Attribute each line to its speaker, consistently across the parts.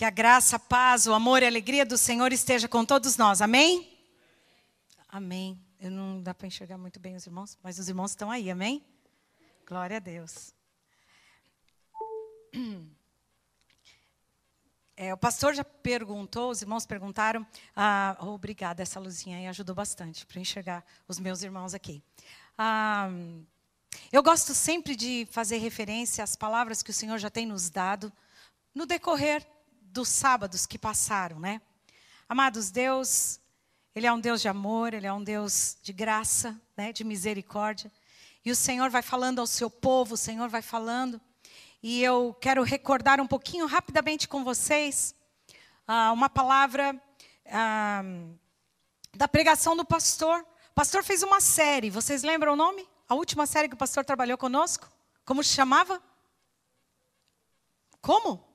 Speaker 1: Que a graça, a paz, o amor e a alegria do Senhor esteja com todos nós. Amém? Amém. Eu não dá para enxergar muito bem os irmãos, mas os irmãos estão aí, amém? Glória a Deus. É, o pastor já perguntou, os irmãos perguntaram. Ah, oh, obrigada, essa luzinha aí ajudou bastante para enxergar os meus irmãos aqui. Ah, eu gosto sempre de fazer referência às palavras que o Senhor já tem nos dado no decorrer dos sábados que passaram, né? Amados, Deus, Ele é um Deus de amor, Ele é um Deus de graça, né, de misericórdia. E o Senhor vai falando ao seu povo, o Senhor vai falando e eu quero recordar um pouquinho rapidamente com vocês ah, uma palavra ah, da pregação do pastor. O pastor fez uma série, vocês lembram o nome? A última série que o pastor trabalhou conosco? Como se chamava? Como?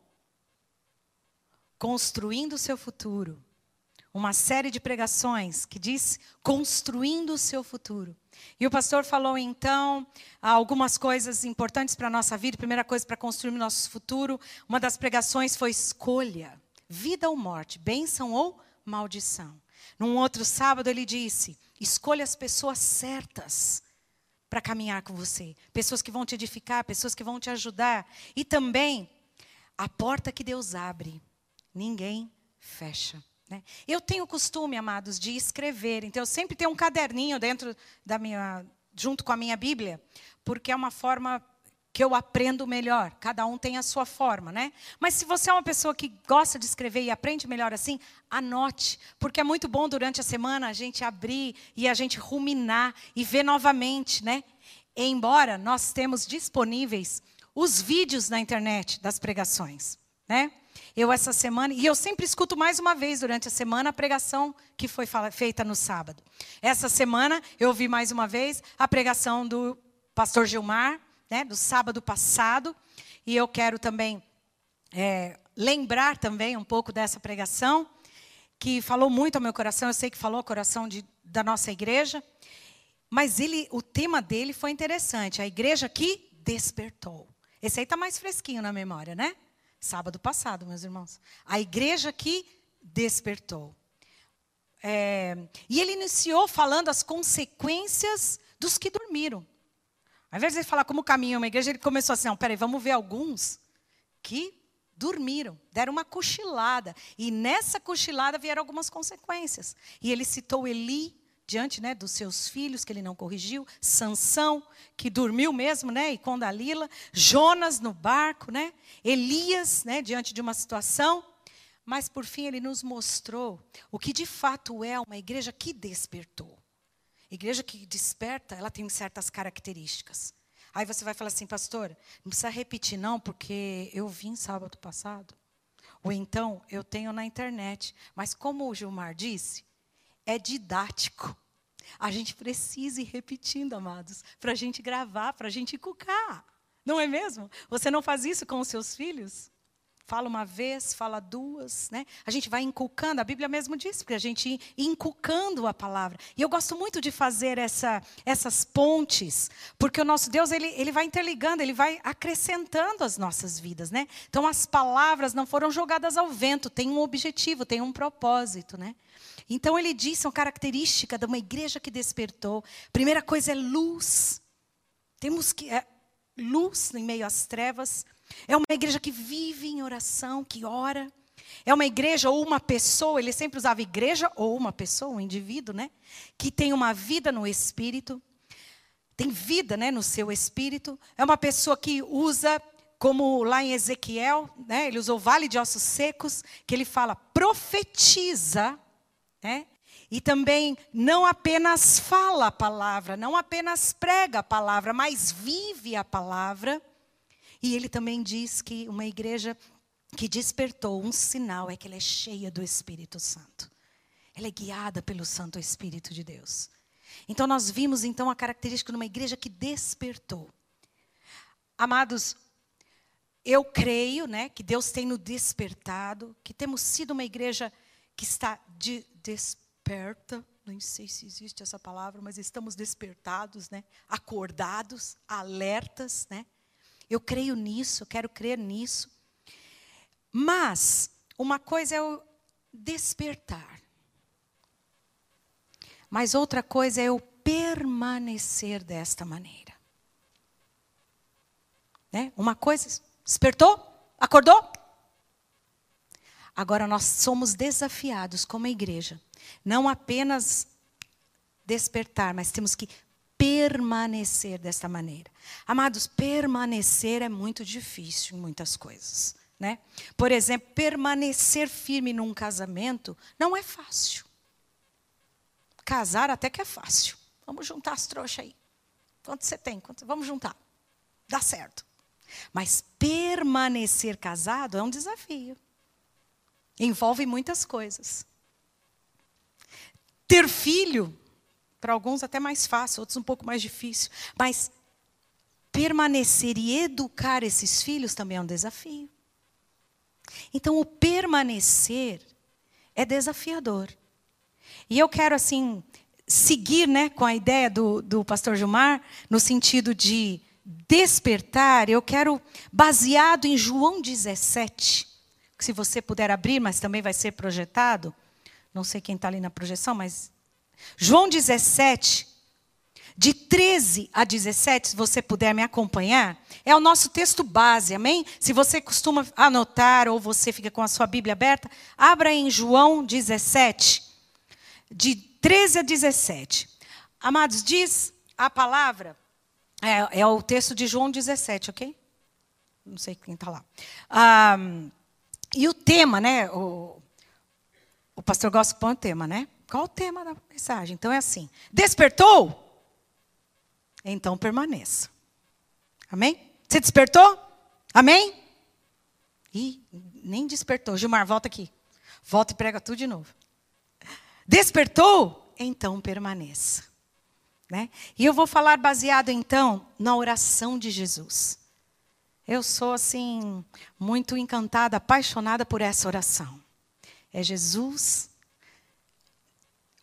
Speaker 1: Construindo o seu futuro. Uma série de pregações que diz construindo o seu futuro. E o pastor falou então algumas coisas importantes para a nossa vida. Primeira coisa para construir o nosso futuro, uma das pregações foi escolha: vida ou morte, bênção ou maldição. Num outro sábado ele disse: escolha as pessoas certas para caminhar com você, pessoas que vão te edificar, pessoas que vão te ajudar. E também a porta que Deus abre, ninguém fecha. Né? Eu tenho costume, amados, de escrever. Então, eu sempre tenho um caderninho dentro da minha, junto com a minha Bíblia, porque é uma forma que eu aprendo melhor. Cada um tem a sua forma, né? Mas se você é uma pessoa que gosta de escrever e aprende melhor assim, anote, porque é muito bom durante a semana a gente abrir e a gente ruminar e ver novamente, né? E embora nós temos disponíveis os vídeos na internet das pregações, né? Eu essa semana, e eu sempre escuto mais uma vez durante a semana a pregação que foi feita no sábado. Essa semana eu ouvi mais uma vez a pregação do pastor Gilmar, né, do sábado passado, e eu quero também é, lembrar também um pouco dessa pregação, que falou muito ao meu coração, eu sei que falou ao coração de, da nossa igreja, mas ele, o tema dele foi interessante, a igreja que despertou. Esse aí está mais fresquinho na memória, né? Sábado passado, meus irmãos. A igreja que despertou. É, e ele iniciou falando as consequências dos que dormiram. Ao invés de ele falar como caminha uma igreja, ele começou assim: não, peraí, vamos ver alguns que dormiram, deram uma cochilada. E nessa cochilada vieram algumas consequências. E ele citou Eli, diante né, dos seus filhos que ele não corrigiu, Sansão, que dormiu mesmo, né, e com Dalila, Jonas no barco, né, Elias, né, diante de uma situação, mas por fim ele nos mostrou o que de fato é uma igreja que despertou. Igreja que desperta, ela tem certas características. Aí você vai falar assim, pastor, não precisa repetir não, porque eu vim sábado passado. Ou então, eu tenho na internet. Mas como o Gilmar disse, é didático. A gente precisa ir repetindo, amados, para a gente gravar, para a gente cucar. Não é mesmo? Você não faz isso com os seus filhos? Fala uma vez, fala duas, né? A gente vai inculcando, a Bíblia mesmo diz, para a gente ir inculcando a palavra. E eu gosto muito de fazer essa, essas pontes, porque o nosso Deus, ele, ele vai interligando, ele vai acrescentando as nossas vidas, né? Então as palavras não foram jogadas ao vento, tem um objetivo, tem um propósito, né? Então ele disse uma característica de uma igreja que despertou. Primeira coisa é luz. Temos que é, luz em meio às trevas. É uma igreja que vive em oração, que ora. É uma igreja ou uma pessoa, ele sempre usava igreja ou uma pessoa, um indivíduo, né? Que tem uma vida no espírito, tem vida, né, no seu espírito. É uma pessoa que usa, como lá em Ezequiel, né? Ele usou vale de ossos secos, que ele fala profetiza né? E também não apenas fala a palavra, não apenas prega a palavra, mas vive a palavra. E ele também diz que uma igreja que despertou um sinal é que ela é cheia do Espírito Santo. Ela é guiada pelo Santo Espírito de Deus. Então nós vimos então a característica de uma igreja que despertou. Amados, eu creio, né, que Deus tem nos despertado, que temos sido uma igreja que está de, desperta, não sei se existe essa palavra, mas estamos despertados, né? acordados, alertas. Né? Eu creio nisso, eu quero crer nisso. Mas, uma coisa é o despertar. Mas outra coisa é o permanecer desta maneira. Né? Uma coisa, despertou? Acordou? Agora nós somos desafiados como igreja, não apenas despertar, mas temos que permanecer desta maneira. Amados, permanecer é muito difícil em muitas coisas. Né? Por exemplo, permanecer firme num casamento não é fácil. Casar até que é fácil. Vamos juntar as trouxas aí. Quanto você tem? Quanto? Vamos juntar. Dá certo. Mas permanecer casado é um desafio. Envolve muitas coisas. Ter filho, para alguns até mais fácil, outros um pouco mais difícil. Mas permanecer e educar esses filhos também é um desafio. Então, o permanecer é desafiador. E eu quero, assim, seguir né, com a ideia do, do pastor Gilmar, no sentido de despertar, eu quero, baseado em João 17, se você puder abrir, mas também vai ser projetado. Não sei quem está ali na projeção, mas. João 17, de 13 a 17, se você puder me acompanhar, é o nosso texto base, amém? Se você costuma anotar ou você fica com a sua Bíblia aberta, abra em João 17, de 13 a 17. Amados, diz a palavra, é, é o texto de João 17, ok? Não sei quem está lá. Ah, e o tema, né? O, o pastor gosta pôr o tema, né? Qual o tema da mensagem? Então é assim: despertou? Então permaneça. Amém? Você despertou? Amém? Ih, nem despertou. Gilmar, volta aqui. Volta e prega tudo de novo. Despertou? Então permaneça. Né? E eu vou falar baseado então na oração de Jesus. Eu sou assim muito encantada, apaixonada por essa oração. É Jesus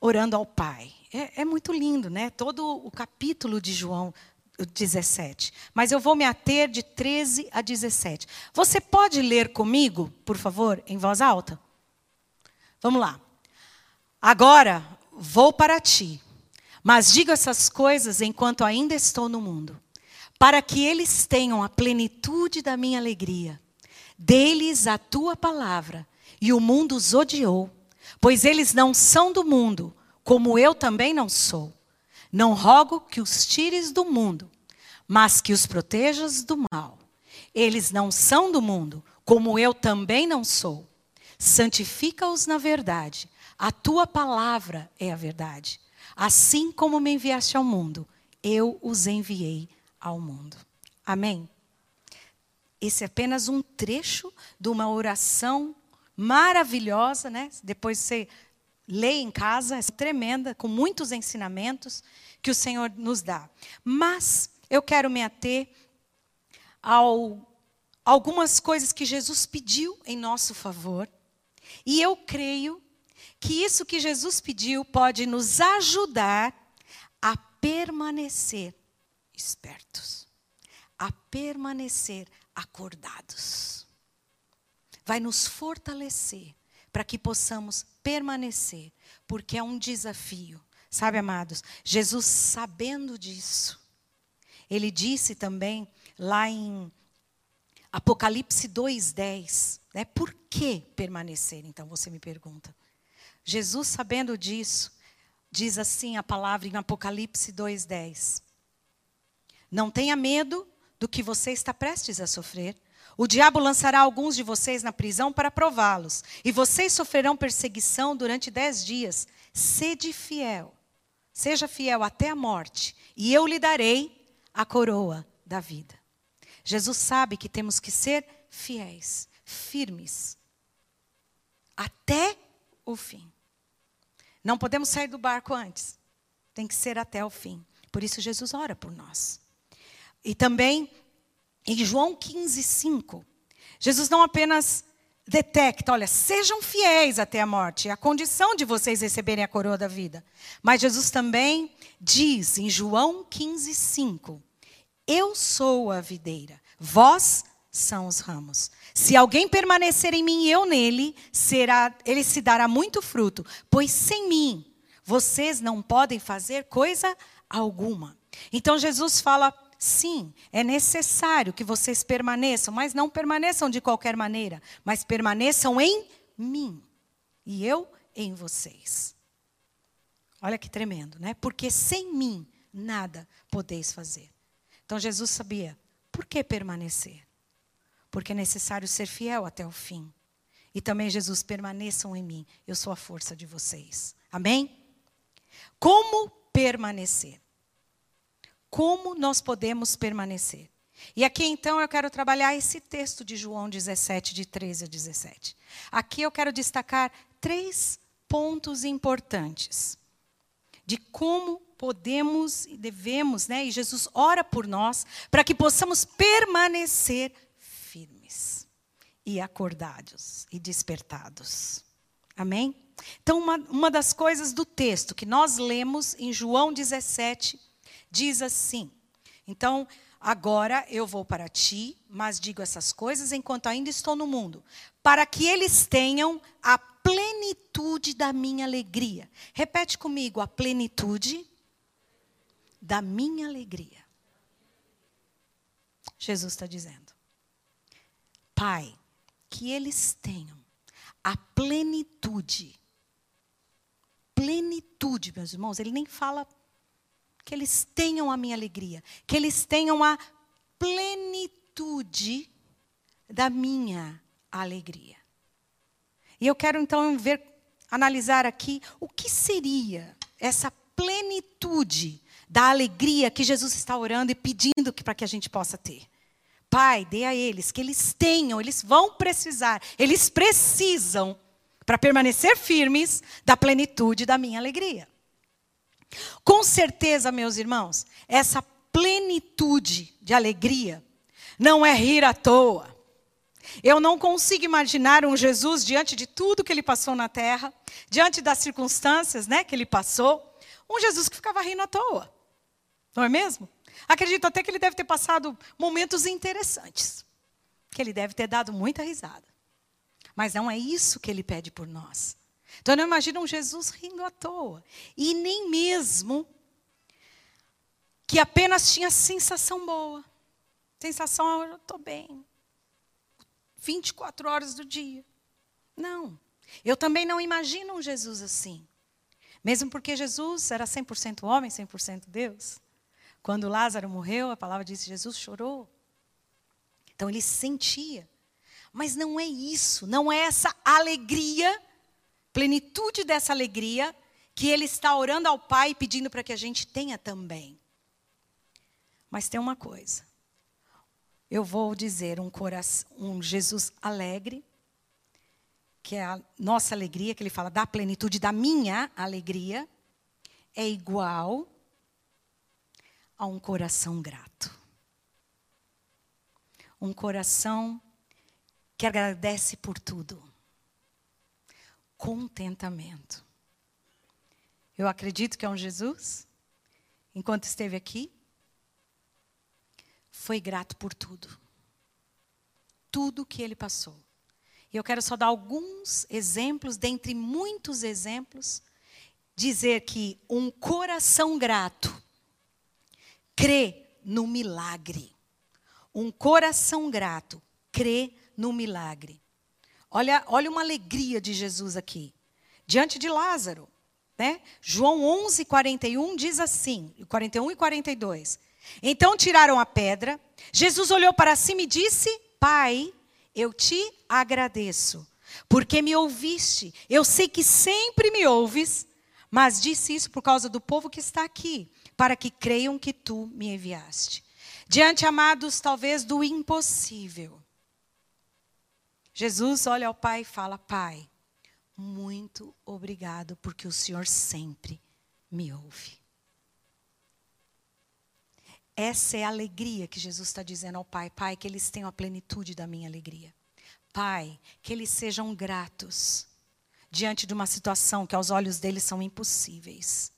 Speaker 1: orando ao Pai. É, é, muito lindo, né? Todo o capítulo de João 17. Mas eu vou me ater de 13 a 17. Você pode ler comigo, por favor, em voz alta? Vamos lá. Agora vou para ti, mas digo essas coisas enquanto ainda estou no mundo para que eles tenham a plenitude da minha alegria. Deles a tua palavra, e o mundo os odiou, pois eles não são do mundo, como eu também não sou. Não rogo que os tires do mundo, mas que os protejas do mal. Eles não são do mundo, como eu também não sou. Santifica-os na verdade. A tua palavra é a verdade. Assim como me enviaste ao mundo, eu os enviei ao mundo. Amém? Esse é apenas um trecho de uma oração maravilhosa, né? Depois você lê em casa, é tremenda, com muitos ensinamentos que o Senhor nos dá. Mas eu quero me ater ao algumas coisas que Jesus pediu em nosso favor. E eu creio que isso que Jesus pediu pode nos ajudar a permanecer espertos, a permanecer acordados. Vai nos fortalecer para que possamos permanecer, porque é um desafio. Sabe, amados, Jesus sabendo disso, ele disse também lá em Apocalipse 2:10, né? Por que permanecer? Então você me pergunta. Jesus sabendo disso, diz assim a palavra em Apocalipse 2:10. Não tenha medo do que você está prestes a sofrer. O diabo lançará alguns de vocês na prisão para prová-los, e vocês sofrerão perseguição durante dez dias. Sede fiel, seja fiel até a morte, e eu lhe darei a coroa da vida. Jesus sabe que temos que ser fiéis, firmes, até o fim. Não podemos sair do barco antes, tem que ser até o fim. Por isso, Jesus ora por nós. E também em João 15, 5, Jesus não apenas detecta, olha, sejam fiéis até a morte, é a condição de vocês receberem a coroa da vida. Mas Jesus também diz em João 15, 5, eu sou a videira, vós são os ramos. Se alguém permanecer em mim e eu nele, será, ele se dará muito fruto, pois sem mim vocês não podem fazer coisa alguma. Então Jesus fala: sim, é necessário que vocês permaneçam, mas não permaneçam de qualquer maneira, mas permaneçam em mim e eu em vocês. Olha que tremendo, né? Porque sem mim nada podeis fazer. Então Jesus sabia por que permanecer? Porque é necessário ser fiel até o fim. E também Jesus, permaneçam em mim, eu sou a força de vocês. Amém? Como permanecer? Como nós podemos permanecer? E aqui então eu quero trabalhar esse texto de João 17, de 13 a 17. Aqui eu quero destacar três pontos importantes de como podemos e devemos, né? E Jesus ora por nós para que possamos permanecer firmes e acordados e despertados. Amém? Então, uma, uma das coisas do texto que nós lemos em João 17 diz assim: Então, agora eu vou para ti, mas digo essas coisas enquanto ainda estou no mundo, para que eles tenham a plenitude da minha alegria. Repete comigo: a plenitude da minha alegria. Jesus está dizendo, Pai, que eles tenham a plenitude. Plenitude, meus irmãos, ele nem fala que eles tenham a minha alegria, que eles tenham a plenitude da minha alegria. E eu quero então ver, analisar aqui o que seria essa plenitude da alegria que Jesus está orando e pedindo para que a gente possa ter. Pai, dê a eles, que eles tenham, eles vão precisar, eles precisam, para permanecer firmes, da plenitude da minha alegria. Com certeza, meus irmãos, essa plenitude de alegria não é rir à toa. Eu não consigo imaginar um Jesus diante de tudo que ele passou na terra, diante das circunstâncias né, que ele passou, um Jesus que ficava rindo à toa. Não é mesmo? Acredito até que ele deve ter passado momentos interessantes. Que ele deve ter dado muita risada. Mas não é isso que ele pede por nós. Então não imagina um Jesus rindo à toa. E nem mesmo que apenas tinha sensação boa. Sensação, ah, eu estou bem. 24 horas do dia. Não. Eu também não imagino um Jesus assim. Mesmo porque Jesus era 100% homem, 100% Deus. Quando Lázaro morreu, a palavra diz que Jesus chorou. Então ele sentia. Mas não é isso, não é essa alegria, plenitude dessa alegria, que ele está orando ao Pai pedindo para que a gente tenha também. Mas tem uma coisa. Eu vou dizer um coração, um Jesus alegre, que é a nossa alegria, que ele fala da plenitude da minha alegria, é igual a um coração grato. Um coração que agradece por tudo. Contentamento. Eu acredito que é um Jesus, enquanto esteve aqui, foi grato por tudo. Tudo que ele passou. E eu quero só dar alguns exemplos, dentre muitos exemplos, dizer que um coração grato crê no milagre. Um coração grato crê no milagre. Olha, olha uma alegria de Jesus aqui. Diante de Lázaro. Né? João 11, 41 diz assim, 41 e 42. Então tiraram a pedra. Jesus olhou para cima e disse: Pai, eu te agradeço, porque me ouviste. Eu sei que sempre me ouves, mas disse isso por causa do povo que está aqui, para que creiam que tu me enviaste. Diante, amados, talvez do impossível. Jesus olha ao Pai e fala: Pai, muito obrigado, porque o Senhor sempre me ouve. Essa é a alegria que Jesus está dizendo ao Pai. Pai, que eles tenham a plenitude da minha alegria. Pai, que eles sejam gratos diante de uma situação que aos olhos deles são impossíveis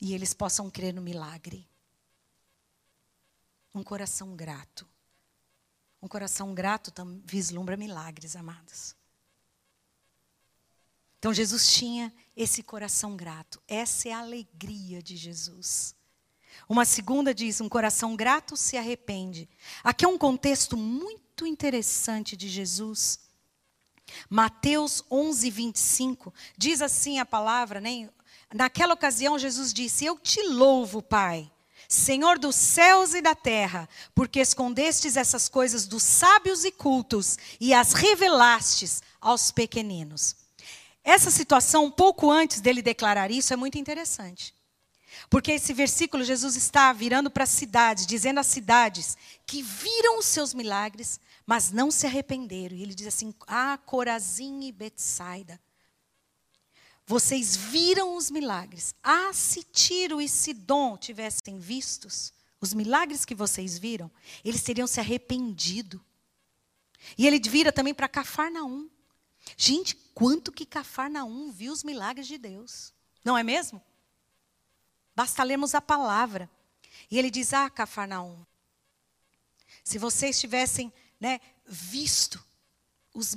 Speaker 1: e eles possam crer no milagre. Um coração grato. Um coração grato vislumbra milagres, amados. Então Jesus tinha esse coração grato. Essa é a alegria de Jesus. Uma segunda diz: um coração grato se arrepende. Aqui é um contexto muito interessante de Jesus. Mateus 11, 25, diz assim a palavra, né? Naquela ocasião, Jesus disse: Eu te louvo, Pai, Senhor dos céus e da terra, porque escondestes essas coisas dos sábios e cultos e as revelastes aos pequeninos. Essa situação, um pouco antes dele declarar isso, é muito interessante. Porque esse versículo, Jesus está virando para as cidades, dizendo às cidades que viram os seus milagres, mas não se arrependeram. E ele diz assim: Ah, Corazim e Betsaida. Vocês viram os milagres. Ah, se Tiro e Sidom tivessem vistos os milagres que vocês viram, eles teriam se arrependido. E ele vira também para Cafarnaum. Gente, quanto que Cafarnaum viu os milagres de Deus. Não é mesmo? Basta lermos a palavra. E ele diz: Ah, Cafarnaum, se vocês tivessem né, visto os,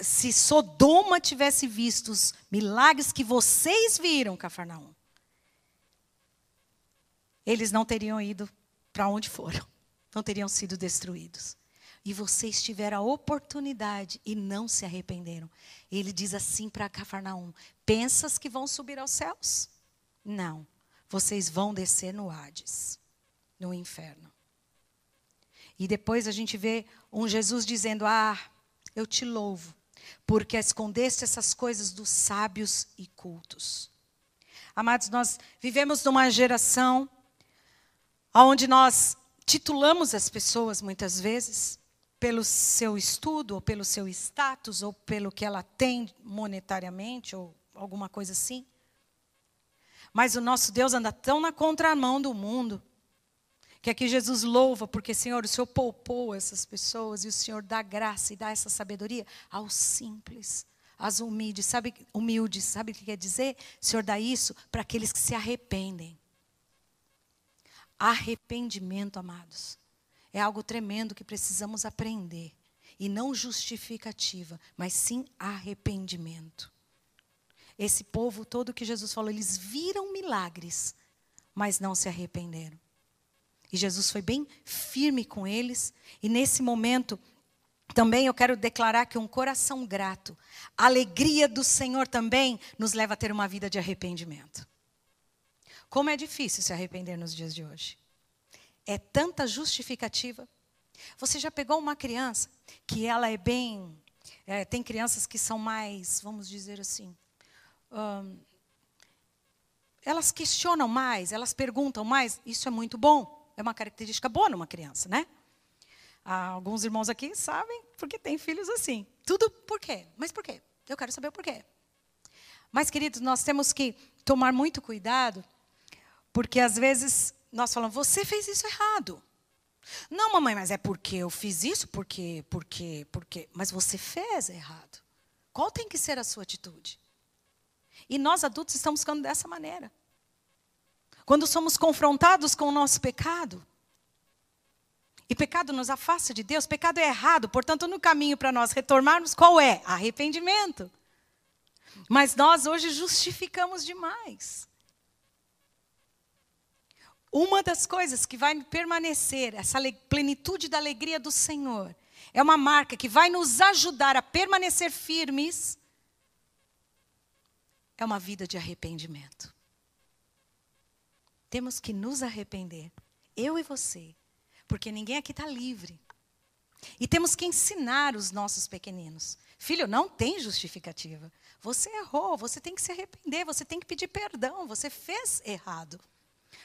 Speaker 1: se Sodoma tivesse visto os milagres que vocês viram, Cafarnaum, eles não teriam ido para onde foram, não teriam sido destruídos e vocês tiveram a oportunidade e não se arrependeram. Ele diz assim para Cafarnaum: Pensas que vão subir aos céus? Não. Vocês vão descer no Hades, no inferno. E depois a gente vê um Jesus dizendo: Ah, eu te louvo, porque escondeste essas coisas dos sábios e cultos. Amados, nós vivemos numa geração onde nós titulamos as pessoas muitas vezes pelo seu estudo, ou pelo seu status, ou pelo que ela tem monetariamente, ou alguma coisa assim. Mas o nosso Deus anda tão na contramão do mundo, que aqui Jesus louva, porque, Senhor, o Senhor poupou essas pessoas, e o Senhor dá graça e dá essa sabedoria aos simples, às humildes. Sabe, humildes, sabe o que quer dizer? O Senhor dá isso para aqueles que se arrependem. Arrependimento, amados é algo tremendo que precisamos aprender. E não justificativa, mas sim arrependimento. Esse povo todo que Jesus falou, eles viram milagres, mas não se arrependeram. E Jesus foi bem firme com eles. E nesse momento, também eu quero declarar que um coração grato, a alegria do Senhor também nos leva a ter uma vida de arrependimento. Como é difícil se arrepender nos dias de hoje é tanta justificativa. Você já pegou uma criança que ela é bem. É, tem crianças que são mais, vamos dizer assim. Elas questionam mais, elas perguntam mais. Isso é muito bom. É uma característica boa numa criança, né? Ah, alguns irmãos aqui sabem porque têm filhos assim. Tudo por quê? Mas por quê? Eu quero saber o porquê. Mas, queridos, nós temos que tomar muito cuidado, porque às vezes nós falamos, você fez isso errado. Não, mamãe, mas é porque eu fiz isso, porque, porque, porque. Mas você fez errado. Qual tem que ser a sua atitude? E nós adultos estamos ficando dessa maneira. Quando somos confrontados com o nosso pecado, e pecado nos afasta de Deus, pecado é errado, portanto, no caminho para nós retornarmos, qual é? Arrependimento. Mas nós hoje justificamos demais. Uma das coisas que vai permanecer, essa plenitude da alegria do Senhor, é uma marca que vai nos ajudar a permanecer firmes, é uma vida de arrependimento. Temos que nos arrepender, eu e você, porque ninguém aqui está livre. E temos que ensinar os nossos pequeninos. Filho, não tem justificativa. Você errou, você tem que se arrepender, você tem que pedir perdão, você fez errado.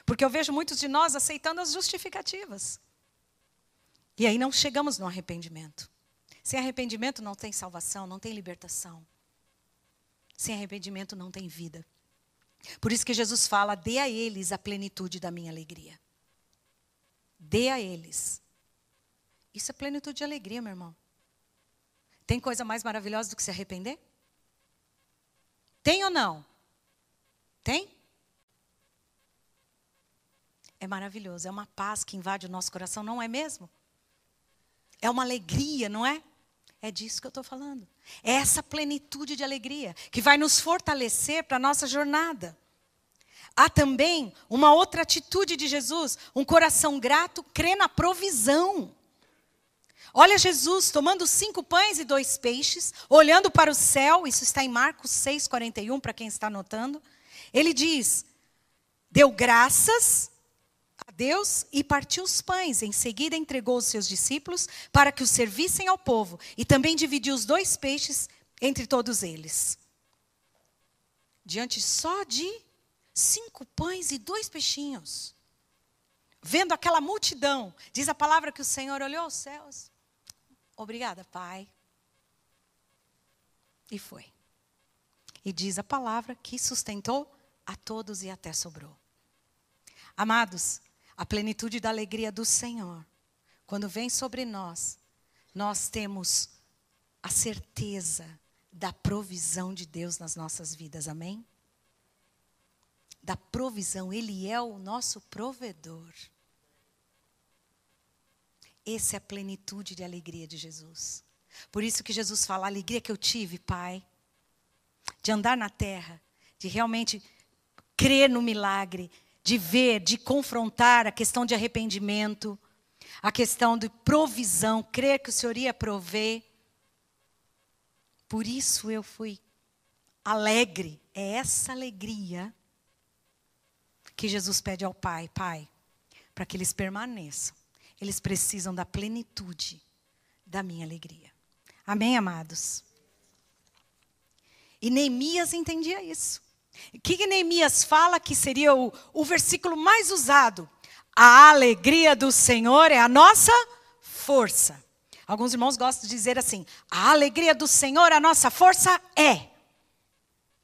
Speaker 1: Porque eu vejo muitos de nós aceitando as justificativas. E aí não chegamos no arrependimento. Sem arrependimento não tem salvação, não tem libertação. Sem arrependimento não tem vida. Por isso que Jesus fala: dê a eles a plenitude da minha alegria. Dê a eles. Isso é plenitude de alegria, meu irmão. Tem coisa mais maravilhosa do que se arrepender? Tem ou não? Tem? é maravilhoso, é uma paz que invade o nosso coração, não é mesmo? É uma alegria, não é? É disso que eu estou falando. É essa plenitude de alegria que vai nos fortalecer para a nossa jornada. Há também uma outra atitude de Jesus, um coração grato crê na provisão. Olha Jesus tomando cinco pães e dois peixes, olhando para o céu, isso está em Marcos 6, 41, para quem está anotando. Ele diz: deu graças Deus e partiu os pães. Em seguida, entregou os seus discípulos para que os servissem ao povo e também dividiu os dois peixes entre todos eles. Diante só de cinco pães e dois peixinhos. Vendo aquela multidão, diz a palavra que o Senhor olhou aos céus Obrigada, Pai. E foi. E diz a palavra que sustentou a todos e até sobrou. Amados, a plenitude da alegria do Senhor, quando vem sobre nós, nós temos a certeza da provisão de Deus nas nossas vidas, amém? Da provisão, Ele é o nosso provedor. Essa é a plenitude de alegria de Jesus. Por isso que Jesus fala, a alegria que eu tive, Pai, de andar na terra, de realmente crer no milagre, de ver, de confrontar a questão de arrependimento, a questão de provisão, crer que o Senhor ia prover. Por isso eu fui alegre. É essa alegria que Jesus pede ao Pai, Pai, para que eles permaneçam eles precisam da plenitude da minha alegria. Amém, amados? E Neemias entendia isso. O que, Neemias fala que seria o, o versículo mais usado? A alegria do Senhor é a nossa força. Alguns irmãos gostam de dizer assim: a alegria do Senhor, a nossa força é.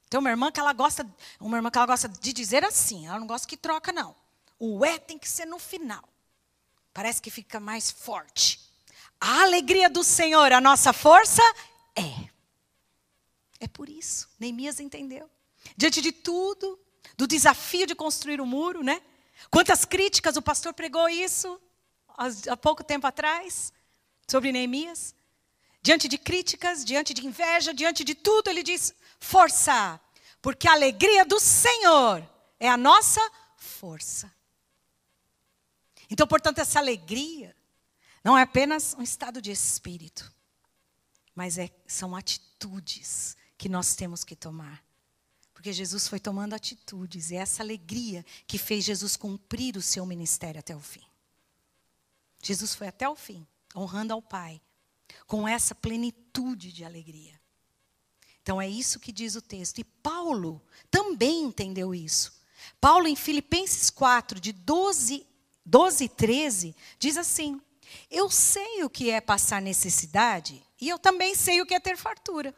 Speaker 1: Tem uma irmã que ela gosta, uma irmã que ela gosta de dizer assim, ela não gosta que troca não. O é tem que ser no final. Parece que fica mais forte. A alegria do Senhor, a nossa força, é. É por isso. Neemias entendeu. Diante de tudo, do desafio de construir o um muro, né? Quantas críticas o pastor pregou isso há pouco tempo atrás sobre Neemias? Diante de críticas, diante de inveja, diante de tudo, ele diz: força, porque a alegria do Senhor é a nossa força. Então, portanto, essa alegria não é apenas um estado de espírito, mas é, são atitudes que nós temos que tomar. Porque Jesus foi tomando atitudes, e é essa alegria que fez Jesus cumprir o seu ministério até o fim. Jesus foi até o fim, honrando ao Pai, com essa plenitude de alegria. Então é isso que diz o texto. E Paulo também entendeu isso. Paulo, em Filipenses 4, de 12 12 e 13, diz assim: Eu sei o que é passar necessidade e eu também sei o que é ter fartura.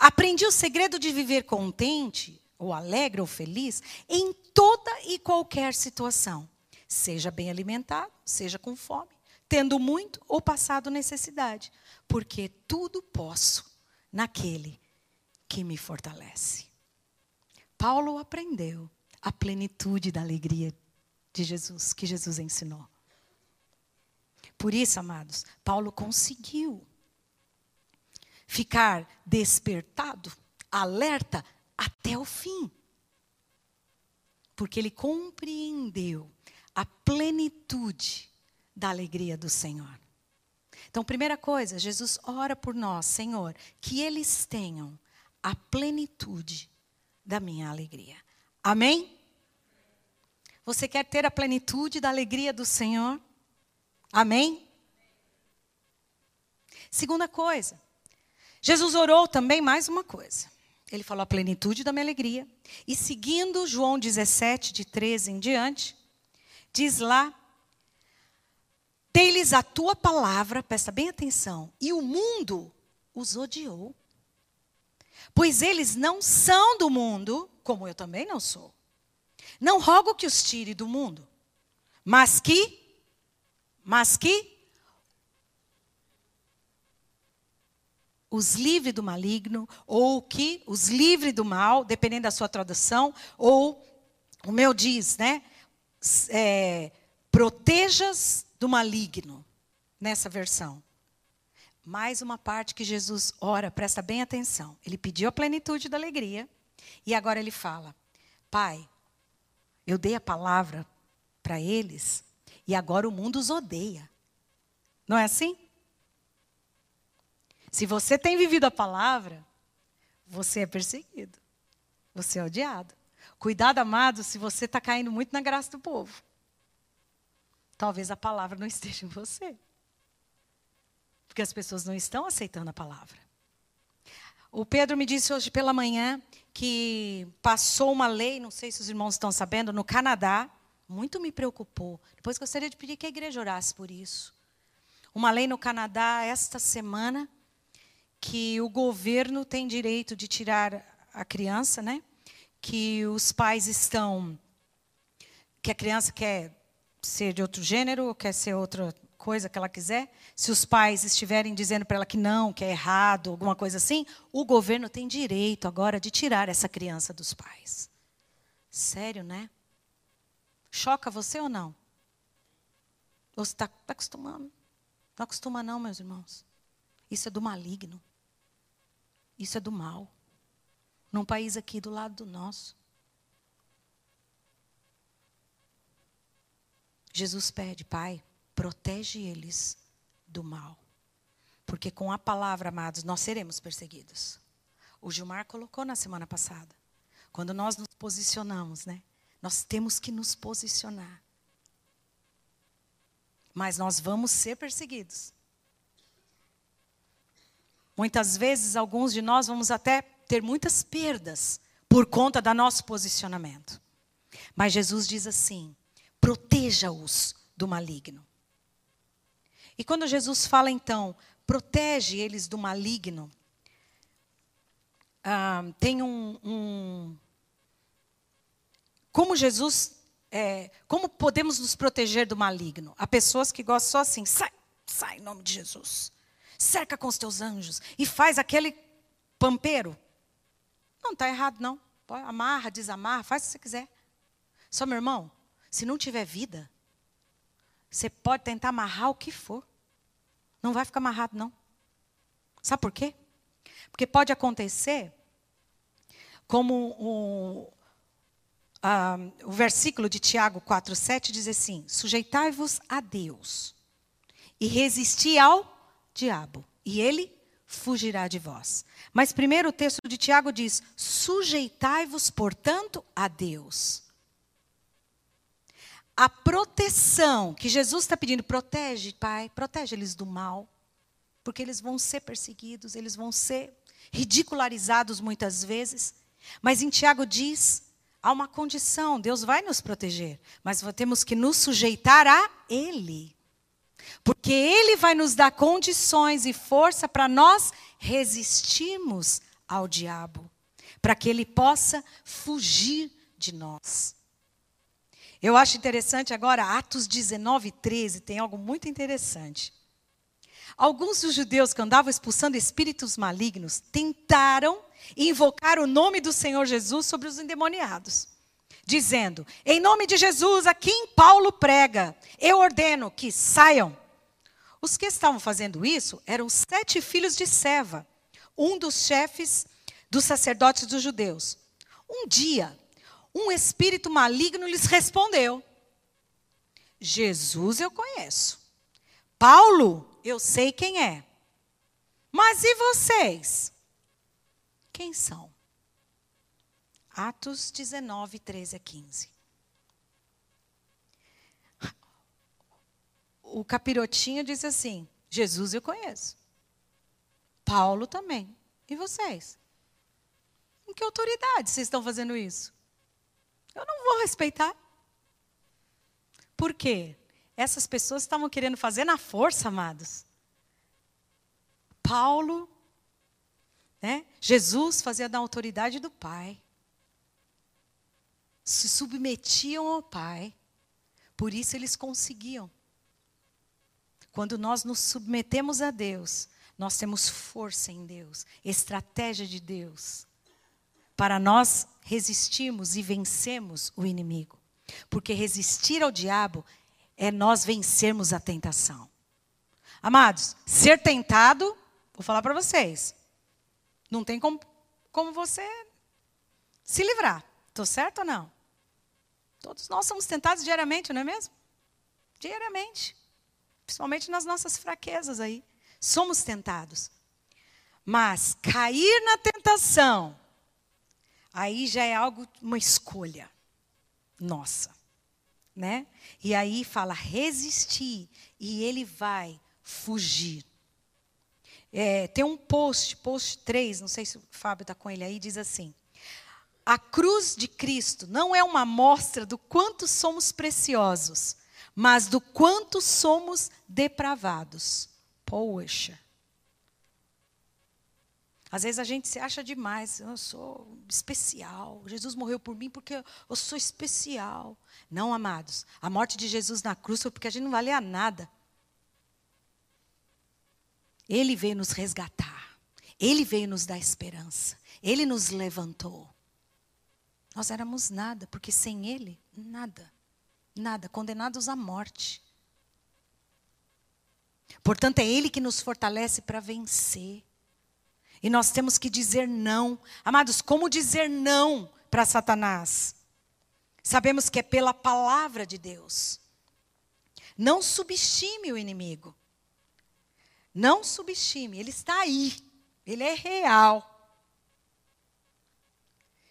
Speaker 1: Aprendi o segredo de viver contente, ou alegre ou feliz, em toda e qualquer situação. Seja bem alimentado, seja com fome, tendo muito ou passado necessidade, porque tudo posso naquele que me fortalece. Paulo aprendeu a plenitude da alegria de Jesus, que Jesus ensinou. Por isso, amados, Paulo conseguiu ficar despertado, alerta até o fim. Porque ele compreendeu a plenitude da alegria do Senhor. Então, primeira coisa, Jesus ora por nós, Senhor, que eles tenham a plenitude da minha alegria. Amém? Você quer ter a plenitude da alegria do Senhor? Amém? Segunda coisa, Jesus orou também mais uma coisa. Ele falou a plenitude da minha alegria. E seguindo João 17, de 13 em diante, diz lá: Tem-lhes a tua palavra, presta bem atenção, e o mundo os odiou. Pois eles não são do mundo, como eu também não sou. Não rogo que os tire do mundo, mas que, mas que os livre do maligno, ou que os livre do mal, dependendo da sua tradução, ou o meu diz, né? É, protejas do maligno. nessa versão. Mais uma parte que Jesus ora, presta bem atenção. Ele pediu a plenitude da alegria e agora ele fala: Pai, eu dei a palavra para eles e agora o mundo os odeia. Não é assim? Se você tem vivido a palavra, você é perseguido. Você é odiado. Cuidado, amado, se você está caindo muito na graça do povo. Talvez a palavra não esteja em você. Porque as pessoas não estão aceitando a palavra. O Pedro me disse hoje pela manhã que passou uma lei, não sei se os irmãos estão sabendo, no Canadá, muito me preocupou. Depois gostaria de pedir que a igreja orasse por isso. Uma lei no Canadá esta semana que o governo tem direito de tirar a criança, né? Que os pais estão que a criança quer ser de outro gênero quer ser outra coisa que ela quiser, se os pais estiverem dizendo para ela que não, que é errado, alguma coisa assim, o governo tem direito agora de tirar essa criança dos pais. Sério, né? Choca você ou não? Ou você está tá acostumando? Não acostuma não, meus irmãos. Isso é do maligno. Isso é do mal. Num país aqui do lado do nosso. Jesus pede, Pai, protege eles do mal. Porque com a palavra, amados, nós seremos perseguidos. O Gilmar colocou na semana passada. Quando nós nos posicionamos, né? Nós temos que nos posicionar. Mas nós vamos ser perseguidos. Muitas vezes, alguns de nós vamos até ter muitas perdas por conta do nosso posicionamento. Mas Jesus diz assim: proteja-os do maligno. E quando Jesus fala, então, protege eles do maligno, ah, tem um, um, Como Jesus. É, como podemos nos proteger do maligno? Há pessoas que gostam só assim, sai, sai em nome de Jesus. Cerca com os teus anjos e faz aquele pampeiro. Não está errado, não. Amarra, desamarra, faz o que você quiser. Só, meu irmão, se não tiver vida, você pode tentar amarrar o que for. Não vai ficar amarrado, não. Sabe por quê? Porque pode acontecer, como o, a, o versículo de Tiago 4,7 diz assim: Sujeitai-vos a Deus e resisti ao diabo, e ele fugirá de vós. Mas primeiro o texto de Tiago diz: Sujeitai-vos, portanto, a Deus. A proteção que Jesus está pedindo, protege, Pai, protege eles do mal, porque eles vão ser perseguidos, eles vão ser ridicularizados muitas vezes. Mas em Tiago diz: há uma condição, Deus vai nos proteger, mas temos que nos sujeitar a Ele. Porque Ele vai nos dar condições e força para nós resistirmos ao diabo, para que ele possa fugir de nós. Eu acho interessante agora, Atos 19, 13, tem algo muito interessante. Alguns dos judeus que andavam expulsando espíritos malignos tentaram invocar o nome do Senhor Jesus sobre os endemoniados, dizendo: Em nome de Jesus, a quem Paulo prega, eu ordeno que saiam. Os que estavam fazendo isso eram sete filhos de Seva, um dos chefes dos sacerdotes dos judeus. Um dia, um espírito maligno lhes respondeu: Jesus eu conheço. Paulo, eu sei quem é. Mas e vocês? Quem são? Atos 19, 13 a 15. O capirotinho diz assim: Jesus eu conheço. Paulo também. E vocês? Em que autoridade vocês estão fazendo isso? Eu não vou respeitar. Por quê? Essas pessoas estavam querendo fazer na força, amados. Paulo, né? Jesus fazia da autoridade do Pai. Se submetiam ao Pai. Por isso eles conseguiam. Quando nós nos submetemos a Deus, nós temos força em Deus, estratégia de Deus, para nós resistirmos e vencermos o inimigo. Porque resistir ao diabo é nós vencermos a tentação. Amados, ser tentado, vou falar para vocês, não tem como, como você se livrar. Estou certo ou não? Todos nós somos tentados diariamente, não é mesmo? Diariamente. Principalmente nas nossas fraquezas aí. Somos tentados. Mas cair na tentação, aí já é algo, uma escolha nossa. Né? E aí fala resistir, e ele vai fugir. É, tem um post, post 3, não sei se o Fábio está com ele aí, diz assim: A cruz de Cristo não é uma amostra do quanto somos preciosos, mas do quanto somos depravados. Poxa. Às vezes a gente se acha demais, eu sou especial. Jesus morreu por mim porque eu sou especial. Não, amados. A morte de Jesus na cruz foi porque a gente não valia nada. Ele veio nos resgatar. Ele veio nos dar esperança. Ele nos levantou. Nós éramos nada, porque sem Ele, nada. Nada. Condenados à morte. Portanto, é Ele que nos fortalece para vencer. E nós temos que dizer não. Amados, como dizer não para Satanás? Sabemos que é pela palavra de Deus. Não subestime o inimigo. Não subestime, ele está aí. Ele é real.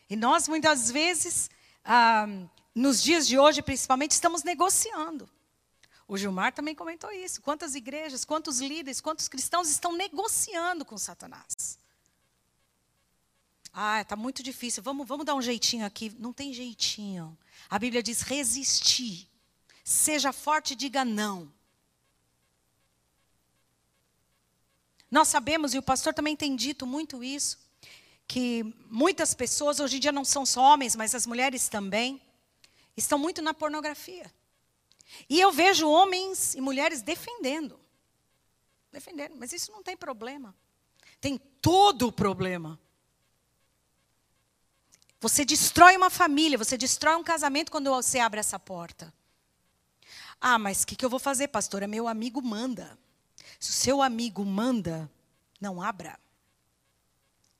Speaker 1: E nós, muitas vezes, ah, nos dias de hoje, principalmente, estamos negociando. O Gilmar também comentou isso. Quantas igrejas, quantos líderes, quantos cristãos estão negociando com Satanás? Ah, está muito difícil. Vamos, vamos dar um jeitinho aqui. Não tem jeitinho. A Bíblia diz resistir. Seja forte diga não. Nós sabemos, e o pastor também tem dito muito isso, que muitas pessoas, hoje em dia não são só homens, mas as mulheres também, estão muito na pornografia. E eu vejo homens e mulheres defendendo. Defendendo, mas isso não tem problema. Tem todo o problema. Você destrói uma família, você destrói um casamento quando você abre essa porta. Ah, mas o que, que eu vou fazer, pastora? Meu amigo manda. Se o seu amigo manda, não abra.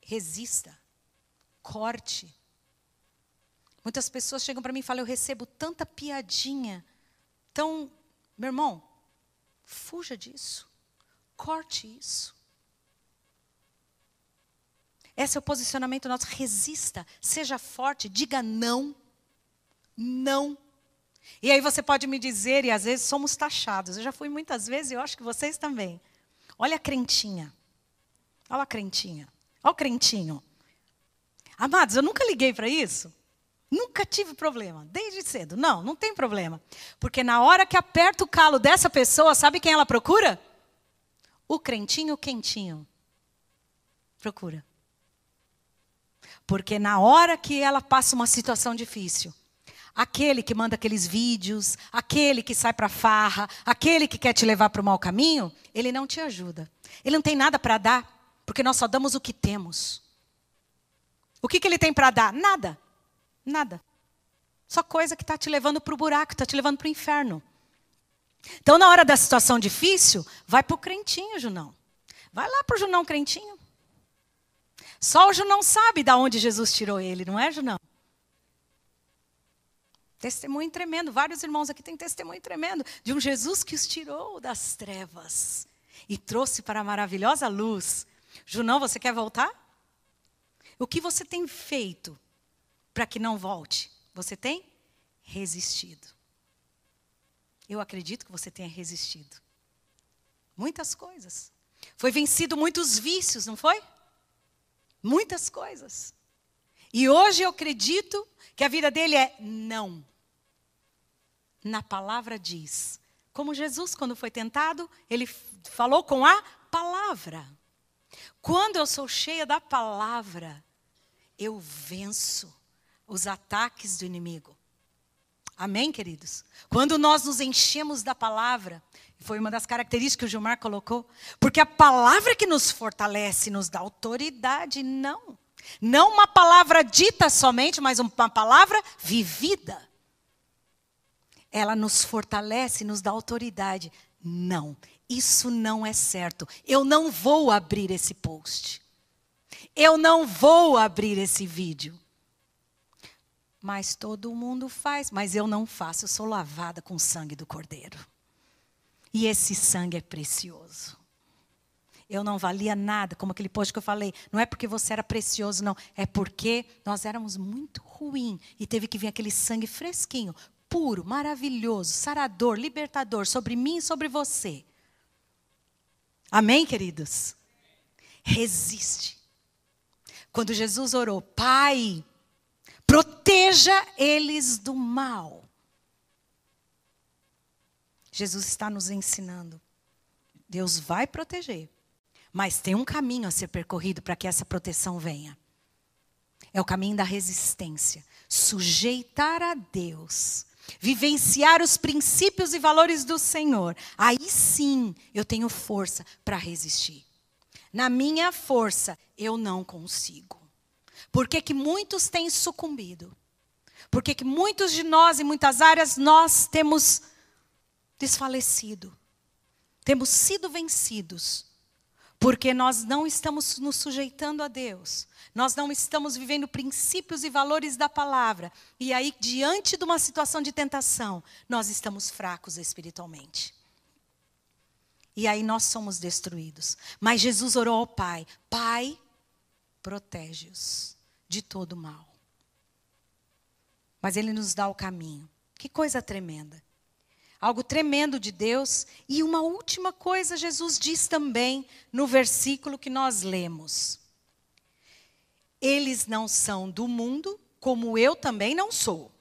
Speaker 1: Resista. Corte. Muitas pessoas chegam para mim e falam: Eu recebo tanta piadinha. Então, meu irmão, fuja disso. Corte isso. Esse é o posicionamento nosso. Resista, seja forte, diga não. Não. E aí você pode me dizer, e às vezes somos taxados. Eu já fui muitas vezes e eu acho que vocês também. Olha a crentinha. Olha a crentinha. Olha o crentinho. Amados, eu nunca liguei para isso. Nunca tive problema, desde cedo. Não, não tem problema. Porque na hora que aperta o calo dessa pessoa, sabe quem ela procura? O crentinho quentinho. Procura. Porque na hora que ela passa uma situação difícil, aquele que manda aqueles vídeos, aquele que sai para farra, aquele que quer te levar para o mau caminho, ele não te ajuda. Ele não tem nada para dar, porque nós só damos o que temos. O que, que ele tem para dar? Nada. Nada. Só coisa que está te levando para o buraco, está te levando para o inferno. Então, na hora da situação difícil, vai para o crentinho, Junão. Vai lá para o Junão crentinho. Só o Junão sabe de onde Jesus tirou ele, não é, Junão? Testemunho tremendo. Vários irmãos aqui têm testemunho tremendo de um Jesus que os tirou das trevas e trouxe para a maravilhosa luz. Junão, você quer voltar? O que você tem feito para que não volte? Você tem resistido. Eu acredito que você tenha resistido. Muitas coisas. Foi vencido muitos vícios, não foi? Muitas coisas. E hoje eu acredito que a vida dele é não na palavra diz. Como Jesus, quando foi tentado, ele falou com a palavra. Quando eu sou cheia da palavra, eu venço os ataques do inimigo. Amém, queridos? Quando nós nos enchemos da palavra, foi uma das características que o Gilmar colocou, porque a palavra que nos fortalece, nos dá autoridade, não. Não uma palavra dita somente, mas uma palavra vivida ela nos fortalece, nos dá autoridade. Não, isso não é certo. Eu não vou abrir esse post. Eu não vou abrir esse vídeo. Mas todo mundo faz, mas eu não faço. Eu sou lavada com o sangue do Cordeiro. E esse sangue é precioso. Eu não valia nada, como aquele post que eu falei. Não é porque você era precioso, não. É porque nós éramos muito ruim e teve que vir aquele sangue fresquinho, puro, maravilhoso, sarador, libertador sobre mim e sobre você. Amém, queridos? Resiste. Quando Jesus orou, Pai, proteja eles do mal. Jesus está nos ensinando. Deus vai proteger, mas tem um caminho a ser percorrido para que essa proteção venha. É o caminho da resistência. Sujeitar a Deus. Vivenciar os princípios e valores do Senhor. Aí sim eu tenho força para resistir. Na minha força eu não consigo. Por que, que muitos têm sucumbido? Por que, que muitos de nós, em muitas áreas, nós temos desfalecido? Temos sido vencidos porque nós não estamos nos sujeitando a Deus. Nós não estamos vivendo princípios e valores da palavra. E aí, diante de uma situação de tentação, nós estamos fracos espiritualmente. E aí nós somos destruídos. Mas Jesus orou ao Pai: Pai, protege-os de todo mal. Mas Ele nos dá o caminho. Que coisa tremenda algo tremendo de Deus. E uma última coisa, Jesus diz também no versículo que nós lemos: Eles não são do mundo, como eu também não sou.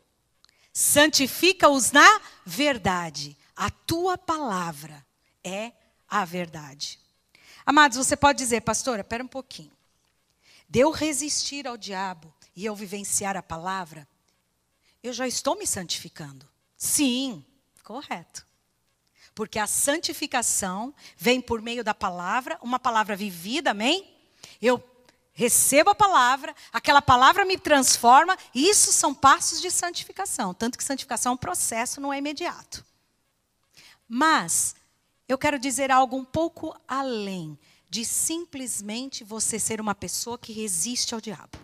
Speaker 1: Santifica-os na verdade. A tua palavra é a verdade. Amados, você pode dizer, pastora, espera um pouquinho. De eu resistir ao diabo e eu vivenciar a palavra, eu já estou me santificando. Sim, Correto. Porque a santificação vem por meio da palavra, uma palavra vivida, amém? Eu recebo a palavra, aquela palavra me transforma, isso são passos de santificação. Tanto que santificação é um processo, não é imediato. Mas, eu quero dizer algo um pouco além de simplesmente você ser uma pessoa que resiste ao diabo.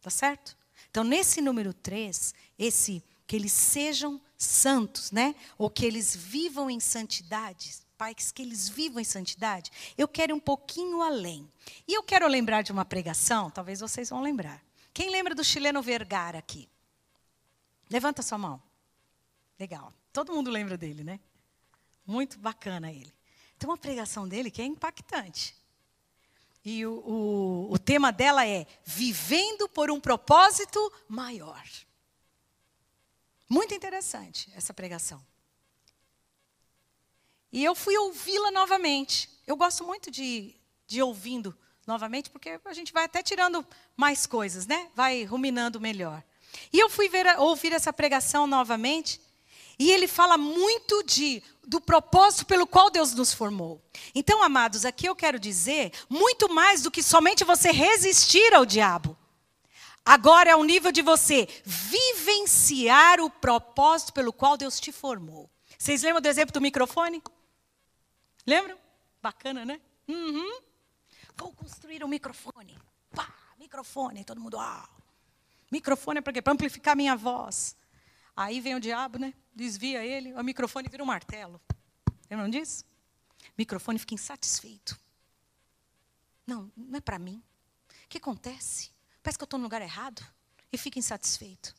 Speaker 1: Tá certo? Então, nesse número 3, esse que eles sejam santos, né? Ou que eles vivam em santidade, pais que eles vivam em santidade. Eu quero ir um pouquinho além. E eu quero lembrar de uma pregação, talvez vocês vão lembrar. Quem lembra do chileno Vergara aqui? Levanta sua mão. Legal. Todo mundo lembra dele, né? Muito bacana ele. Tem uma pregação dele que é impactante. E o, o, o tema dela é Vivendo por um propósito maior. Muito interessante essa pregação. E eu fui ouvi-la novamente. Eu gosto muito de, de ouvindo novamente, porque a gente vai até tirando mais coisas, né? Vai ruminando melhor. E eu fui ver, ouvir essa pregação novamente, e ele fala muito de do propósito pelo qual Deus nos formou. Então, amados, aqui eu quero dizer muito mais do que somente você resistir ao diabo. Agora é o nível de você vivenciar o propósito pelo qual Deus te formou. Vocês lembram do exemplo do microfone? Lembram? Bacana, né? Uhum. Vou construir um microfone. Pá, microfone, todo mundo, ah. Microfone é para quê? Para amplificar minha voz. Aí vem o diabo, né? Desvia ele, o microfone vira um martelo. Lembram disso? O microfone fica insatisfeito. Não, não é para mim. O que acontece? Parece que eu estou no lugar errado. E fica insatisfeito.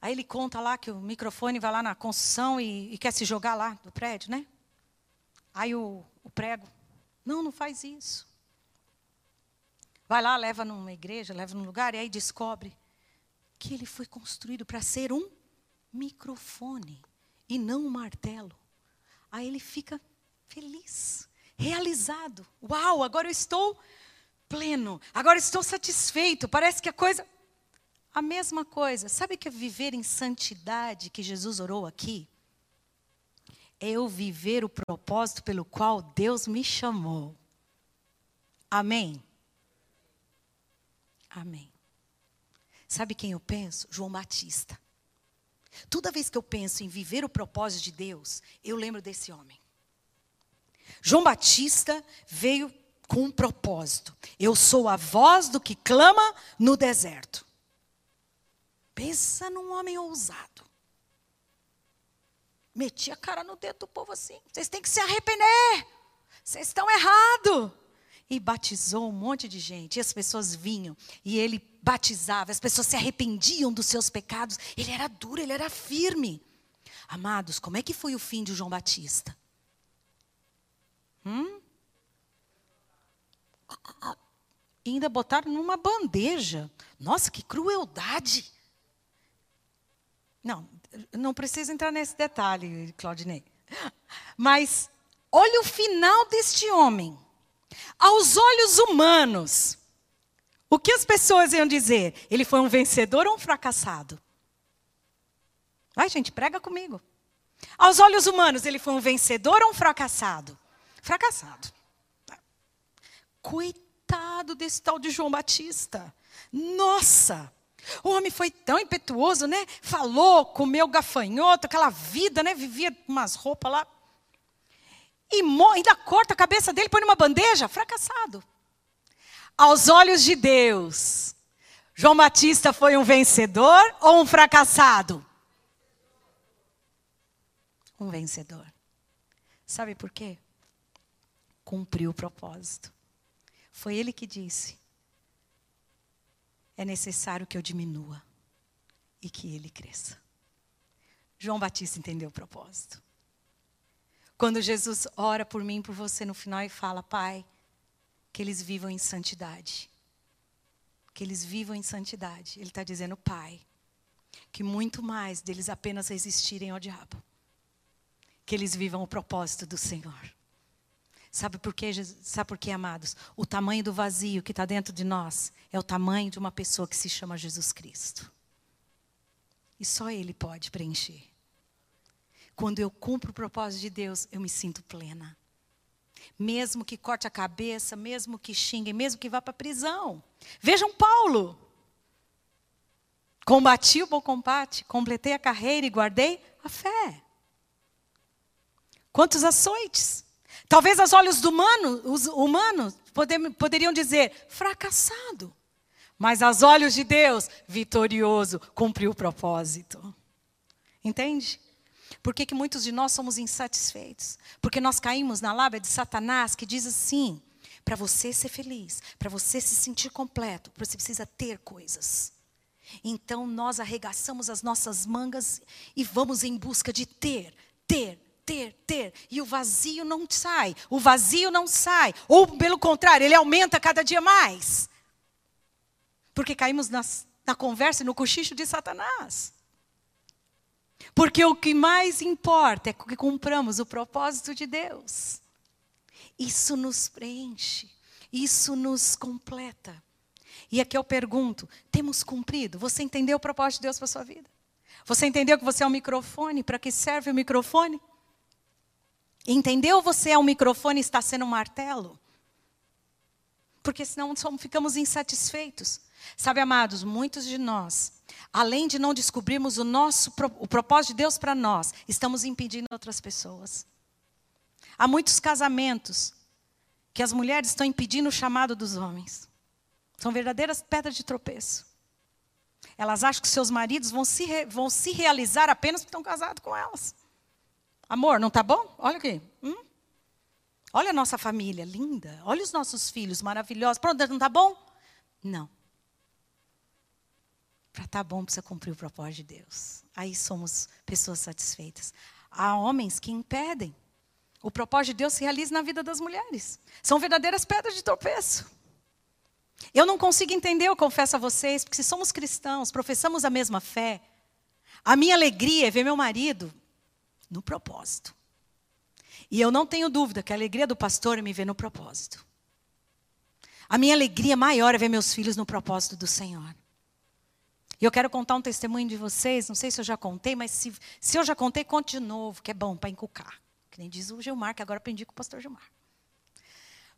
Speaker 1: Aí ele conta lá que o microfone vai lá na construção e, e quer se jogar lá do prédio, né? Aí o, o prego, não, não faz isso. Vai lá, leva numa igreja, leva num lugar, e aí descobre que ele foi construído para ser um microfone e não um martelo. Aí ele fica feliz, realizado. Uau, agora eu estou pleno, agora estou satisfeito. Parece que a coisa. A mesma coisa. Sabe que é viver em santidade que Jesus orou aqui? É eu viver o propósito pelo qual Deus me chamou. Amém? Amém. Sabe quem eu penso? João Batista. Toda vez que eu penso em viver o propósito de Deus, eu lembro desse homem. João Batista veio com um propósito. Eu sou a voz do que clama no deserto. Pensa num homem ousado. Metia a cara no dedo do povo assim. Vocês têm que se arrepender. Vocês estão errados. E batizou um monte de gente. E as pessoas vinham. E ele batizava. As pessoas se arrependiam dos seus pecados. Ele era duro, ele era firme. Amados, como é que foi o fim de João Batista? Hum? ainda botaram numa bandeja. Nossa, que crueldade! Não, não precisa entrar nesse detalhe, Claudinei. Mas olha o final deste homem. Aos olhos humanos, o que as pessoas iam dizer? Ele foi um vencedor ou um fracassado? Vai, gente, prega comigo. Aos olhos humanos, ele foi um vencedor ou um fracassado? Fracassado. Coitado desse tal de João Batista. Nossa! O homem foi tão impetuoso, né? Falou, comeu gafanhoto, aquela vida, né? Vivia umas roupas lá. E ainda corta a cabeça dele, põe numa bandeja. Fracassado. Aos olhos de Deus, João Batista foi um vencedor ou um fracassado? Um vencedor. Sabe por quê? Cumpriu o propósito. Foi ele que disse: é necessário que eu diminua e que ele cresça. João Batista entendeu o propósito. Quando Jesus ora por mim, por você no final e fala, Pai, que eles vivam em santidade. Que eles vivam em santidade. Ele está dizendo, Pai, que muito mais deles apenas resistirem ao diabo. Que eles vivam o propósito do Senhor. Sabe por quê, sabe por quê, amados? O tamanho do vazio que está dentro de nós é o tamanho de uma pessoa que se chama Jesus Cristo. E só Ele pode preencher. Quando eu cumpro o propósito de Deus, eu me sinto plena. Mesmo que corte a cabeça, mesmo que xingue, mesmo que vá para a prisão. Vejam Paulo. Combati o bom combate, completei a carreira e guardei a fé. Quantos açoites? Talvez aos olhos do humano, os humanos poderiam dizer fracassado. Mas aos olhos de Deus, vitorioso, cumpriu o propósito. Entende? Por que, que muitos de nós somos insatisfeitos? Porque nós caímos na lábia de Satanás que diz assim: para você ser feliz, para você se sentir completo, você precisa ter coisas. Então nós arregaçamos as nossas mangas e vamos em busca de ter, ter, ter, ter. E o vazio não sai. O vazio não sai. Ou, pelo contrário, ele aumenta cada dia mais. Porque caímos nas, na conversa e no cochicho de Satanás. Porque o que mais importa é que cumpramos o propósito de Deus. Isso nos preenche. Isso nos completa. E aqui eu pergunto: temos cumprido? Você entendeu o propósito de Deus para a sua vida? Você entendeu que você é um microfone? Para que serve o microfone? Entendeu? Você é um microfone e está sendo um martelo. Porque senão ficamos insatisfeitos. Sabe, amados, muitos de nós, além de não descobrirmos o nosso o propósito de Deus para nós, estamos impedindo outras pessoas. Há muitos casamentos que as mulheres estão impedindo o chamado dos homens. São verdadeiras pedras de tropeço. Elas acham que seus maridos vão se, vão se realizar apenas porque estão casados com elas. Amor, não está bom? Olha aqui. Hum? Olha a nossa família, linda. Olha os nossos filhos, maravilhosos. Pronto, não está bom? Não. Para estar tá bom, precisa cumprir o propósito de Deus. Aí somos pessoas satisfeitas. Há homens que impedem. O propósito de Deus se realiza na vida das mulheres. São verdadeiras pedras de tropeço. Eu não consigo entender, eu confesso a vocês, porque se somos cristãos, professamos a mesma fé, a minha alegria é ver meu marido no propósito. E eu não tenho dúvida que a alegria do pastor é me ver no propósito. A minha alegria maior é ver meus filhos no propósito do Senhor. E eu quero contar um testemunho de vocês, não sei se eu já contei, mas se, se eu já contei, conte de novo, que é bom para encucar. Que nem diz o Gilmar, que agora aprendi com o pastor Gilmar.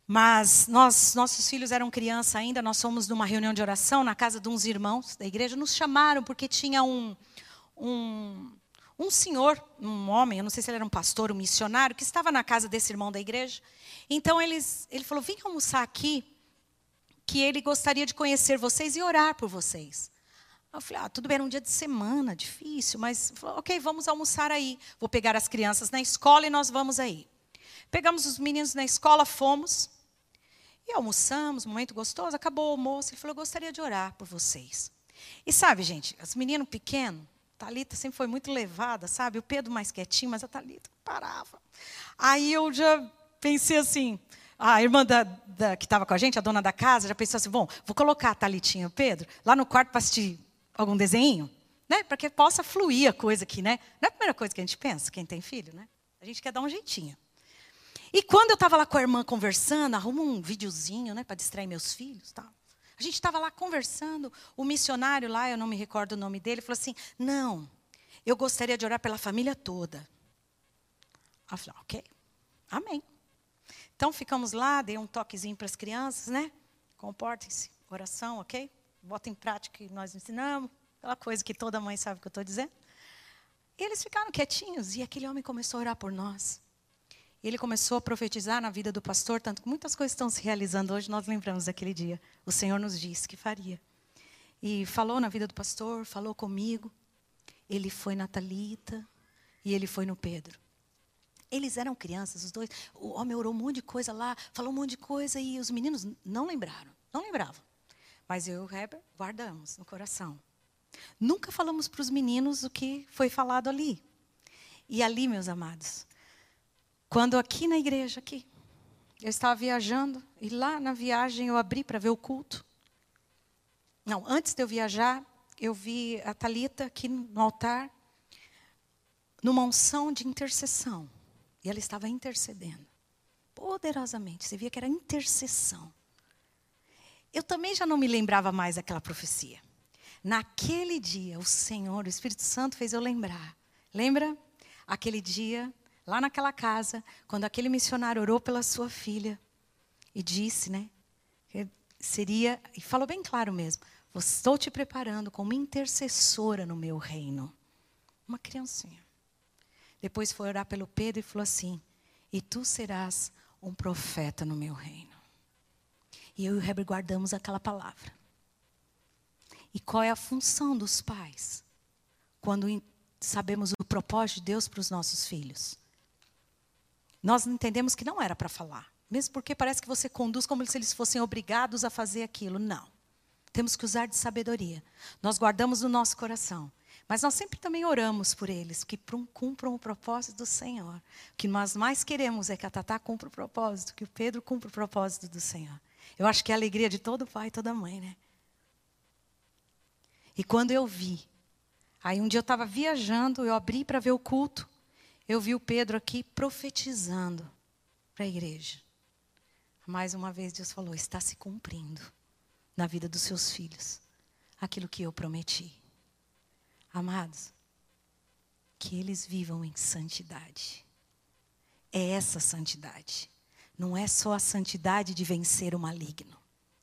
Speaker 1: Mas nós, nossos filhos eram criança ainda, nós fomos numa reunião de oração na casa de uns irmãos da igreja, nos chamaram porque tinha um, um um senhor, um homem, eu não sei se ele era um pastor, um missionário, que estava na casa desse irmão da igreja. Então eles, ele falou: vem almoçar aqui, que ele gostaria de conhecer vocês e orar por vocês. Eu falei: ah, tudo bem, era um dia de semana, difícil, mas falou, ok, vamos almoçar aí. Vou pegar as crianças na escola e nós vamos aí. Pegamos os meninos na escola, fomos. E almoçamos, momento gostoso, acabou o almoço. Ele falou: eu gostaria de orar por vocês. E sabe, gente, os meninos pequenos, Talita sempre foi muito levada, sabe? O Pedro mais quietinho, mas a Talita parava. Aí eu já pensei assim, a irmã da, da, que estava com a gente, a dona da casa, já pensou assim, bom, vou colocar a Talitinha e o Pedro lá no quarto para assistir algum desenho, né? Para que possa fluir a coisa aqui, né? Não é a primeira coisa que a gente pensa, quem tem filho, né? A gente quer dar um jeitinho. E quando eu estava lá com a irmã conversando, arrumo um videozinho, né, para distrair meus filhos, tal. A gente estava lá conversando, o missionário lá, eu não me recordo o nome dele, falou assim: Não, eu gostaria de orar pela família toda. Eu falei: Ok, amém. Então ficamos lá, dei um toquezinho para as crianças, né? Comportem-se, oração, ok? Bota em prática o que nós ensinamos, aquela coisa que toda mãe sabe o que eu estou dizendo. E eles ficaram quietinhos e aquele homem começou a orar por nós. E ele começou a profetizar na vida do pastor, tanto que muitas coisas estão se realizando hoje, nós lembramos daquele dia. O Senhor nos disse que faria. E falou na vida do pastor, falou comigo. Ele foi na Talita e ele foi no Pedro. Eles eram crianças, os dois. O homem orou um monte de coisa lá, falou um monte de coisa e os meninos não lembraram, não lembravam. Mas eu e o Heber guardamos no coração. Nunca falamos para os meninos o que foi falado ali. E ali, meus amados, quando aqui na igreja, aqui, eu estava viajando e lá na viagem eu abri para ver o culto. Não, antes de eu viajar, eu vi a Talita aqui no altar, numa unção de intercessão. E ela estava intercedendo. Poderosamente. Você via que era intercessão. Eu também já não me lembrava mais daquela profecia. Naquele dia, o Senhor, o Espírito Santo fez eu lembrar. Lembra? Aquele dia lá naquela casa, quando aquele missionário orou pela sua filha e disse, né, que seria, e falou bem claro mesmo, estou te preparando como intercessora no meu reino. Uma criancinha. Depois foi orar pelo Pedro e falou assim: E tu serás um profeta no meu reino. E eu e o Heber guardamos aquela palavra. E qual é a função dos pais? Quando sabemos o propósito de Deus para os nossos filhos. Nós entendemos que não era para falar. Mesmo porque parece que você conduz como se eles fossem obrigados a fazer aquilo. Não. Temos que usar de sabedoria. Nós guardamos no nosso coração. Mas nós sempre também oramos por eles, que cumpram o propósito do Senhor. O que nós mais queremos é que a Tatá cumpra o propósito, que o Pedro cumpra o propósito do Senhor. Eu acho que é a alegria de todo pai e toda mãe, né? E quando eu vi, aí um dia eu estava viajando, eu abri para ver o culto eu vi o Pedro aqui profetizando para a igreja. Mais uma vez Deus falou: está se cumprindo na vida dos seus filhos aquilo que eu prometi. Amados, que eles vivam em santidade. É essa santidade. Não é só a santidade de vencer o maligno.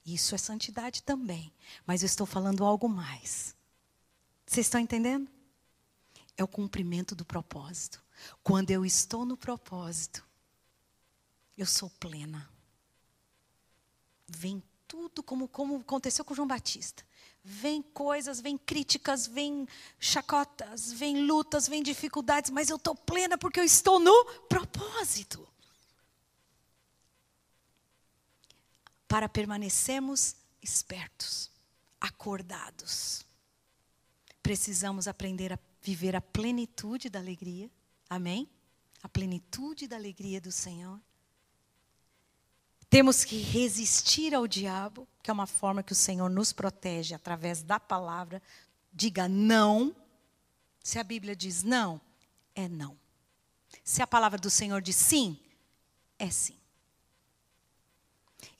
Speaker 1: Isso é santidade também. Mas eu estou falando algo mais. Vocês estão entendendo? É o cumprimento do propósito. Quando eu estou no propósito, eu sou plena. Vem tudo como, como aconteceu com João Batista. Vem coisas, vem críticas, vem chacotas, vem lutas, vem dificuldades, mas eu estou plena porque eu estou no propósito. Para permanecermos espertos, acordados, precisamos aprender a viver a plenitude da alegria Amém? A plenitude da alegria do Senhor. Temos que resistir ao diabo, que é uma forma que o Senhor nos protege através da palavra. Diga não. Se a Bíblia diz não, é não. Se a palavra do Senhor diz sim, é sim.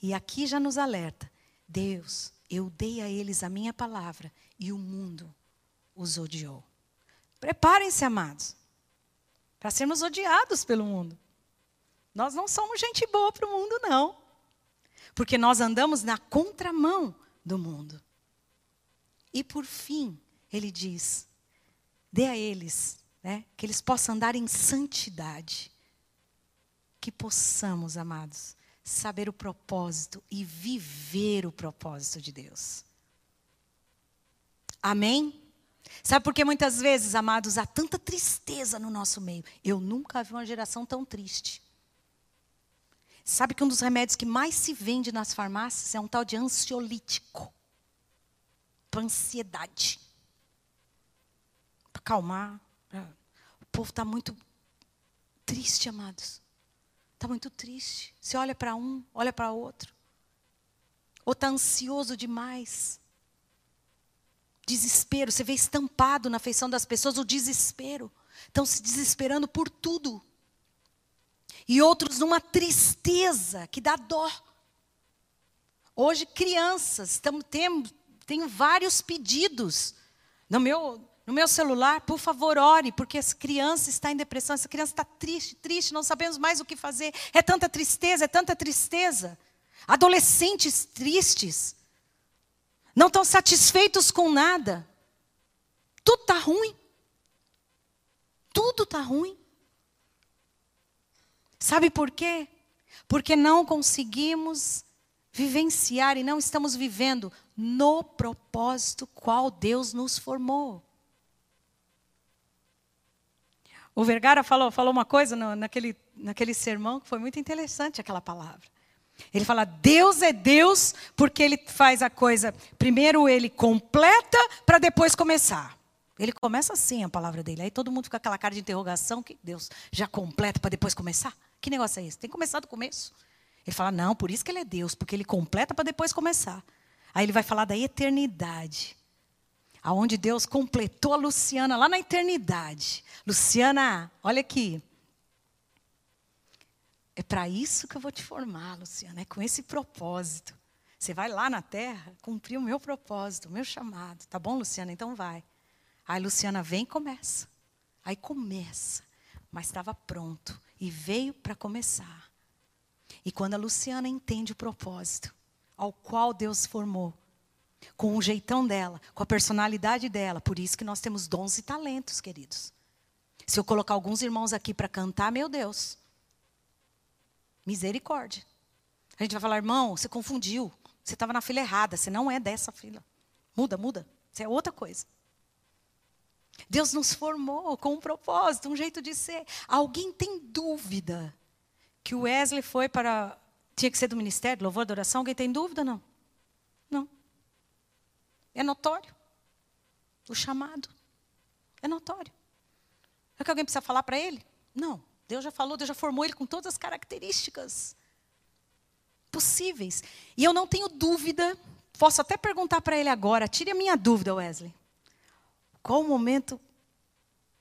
Speaker 1: E aqui já nos alerta: Deus, eu dei a eles a minha palavra e o mundo os odiou. Preparem-se, amados para sermos odiados pelo mundo. Nós não somos gente boa para o mundo, não. Porque nós andamos na contramão do mundo. E por fim, ele diz: dê a eles né? que eles possam andar em santidade. Que possamos, amados, saber o propósito e viver o propósito de Deus. Amém? Sabe por que muitas vezes, amados, há tanta tristeza no nosso meio? Eu nunca vi uma geração tão triste. Sabe que um dos remédios que mais se vende nas farmácias é um tal de ansiolítico para ansiedade, para acalmar. O povo está muito triste, amados. Está muito triste. Você olha para um, olha para outro. Ou está ansioso demais. Desespero. Você vê estampado na feição das pessoas o desespero. Estão se desesperando por tudo. E outros numa tristeza que dá dó. Hoje, crianças, estamos, temos, tenho vários pedidos no meu, no meu celular, por favor, ore, porque essa criança está em depressão, essa criança está triste, triste, não sabemos mais o que fazer. É tanta tristeza, é tanta tristeza. Adolescentes tristes, não estão satisfeitos com nada. Tudo está ruim. Tudo está ruim. Sabe por quê? Porque não conseguimos vivenciar e não estamos vivendo no propósito qual Deus nos formou. O Vergara falou, falou uma coisa no, naquele, naquele sermão que foi muito interessante aquela palavra. Ele fala: Deus é Deus porque ele faz a coisa. Primeiro ele completa para depois começar. Ele começa assim a palavra dele. Aí todo mundo fica com aquela cara de interrogação que Deus já completa para depois começar. Que negócio é esse? Tem que começar do começo. Ele fala: não, por isso que ele é Deus, porque ele completa para depois começar. Aí ele vai falar da eternidade. Aonde Deus completou a Luciana lá na eternidade. Luciana, olha aqui. É para isso que eu vou te formar, Luciana. É com esse propósito. Você vai lá na terra cumprir o meu propósito, o meu chamado. Tá bom, Luciana? Então vai. Aí Luciana vem e começa. Aí começa. Mas estava pronto. E veio para começar. E quando a Luciana entende o propósito ao qual Deus formou, com o jeitão dela, com a personalidade dela, por isso que nós temos dons e talentos, queridos. Se eu colocar alguns irmãos aqui para cantar, meu Deus, misericórdia. A gente vai falar, irmão, você confundiu, você estava na fila errada, você não é dessa fila. Muda, muda, você é outra coisa. Deus nos formou com um propósito, um jeito de ser. Alguém tem dúvida que o Wesley foi para. Tinha que ser do ministério, louvor, adoração. Alguém tem dúvida? Não. É notório. O chamado. É notório. É que alguém precisa falar para ele? Não. Deus já falou, Deus já formou ele com todas as características possíveis. E eu não tenho dúvida, posso até perguntar para ele agora, tire a minha dúvida, Wesley. Qual o momento,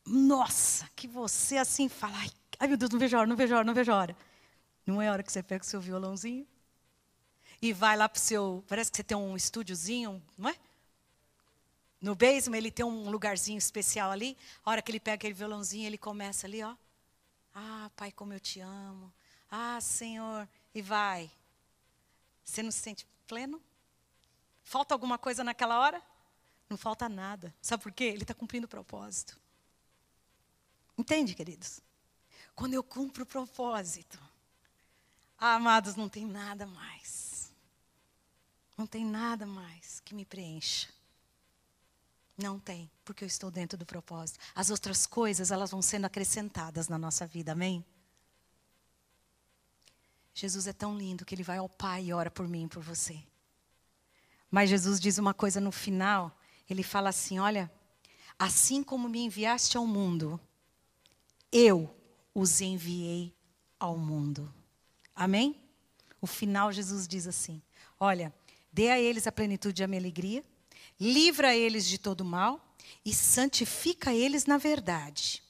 Speaker 1: nossa, que você assim fala, ai, ai meu Deus, não vejo a hora, não vejo a hora, não vejo a hora. Não é a hora que você pega o seu violãozinho e vai lá para o seu. Parece que você tem um estúdiozinho, não é? No basement ele tem um lugarzinho especial ali. A hora que ele pega aquele violãozinho, ele começa ali, ó. Ah, Pai, como eu te amo. Ah, Senhor. E vai. Você não se sente pleno? Falta alguma coisa naquela hora? Não falta nada. Sabe por quê? Ele está cumprindo o propósito. Entende, queridos? Quando eu cumpro o propósito, ah, amados, não tem nada mais. Não tem nada mais que me preencha. Não tem, porque eu estou dentro do propósito. As outras coisas, elas vão sendo acrescentadas na nossa vida, amém? Jesus é tão lindo que ele vai ao Pai e ora por mim e por você. Mas Jesus diz uma coisa no final, ele fala assim: Olha, assim como me enviaste ao mundo, eu os enviei ao mundo. Amém? O final, Jesus diz assim: Olha, dê a eles a plenitude da minha alegria, livra eles de todo mal e santifica eles na verdade.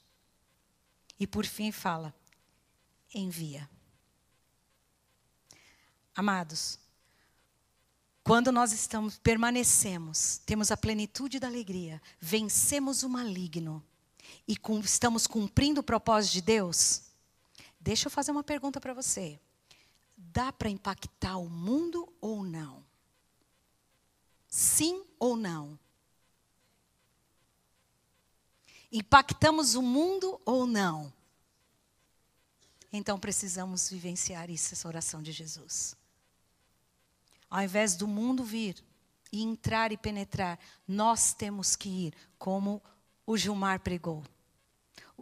Speaker 1: E por fim fala: envia. Amados, quando nós estamos permanecemos, temos a plenitude da alegria, vencemos o maligno e com, estamos cumprindo o propósito de Deus, deixa eu fazer uma pergunta para você dá para impactar o mundo ou não? Sim ou não? Impactamos o mundo ou não? Então precisamos vivenciar isso, essa oração de Jesus. Ao invés do mundo vir e entrar e penetrar, nós temos que ir, como o Gilmar pregou.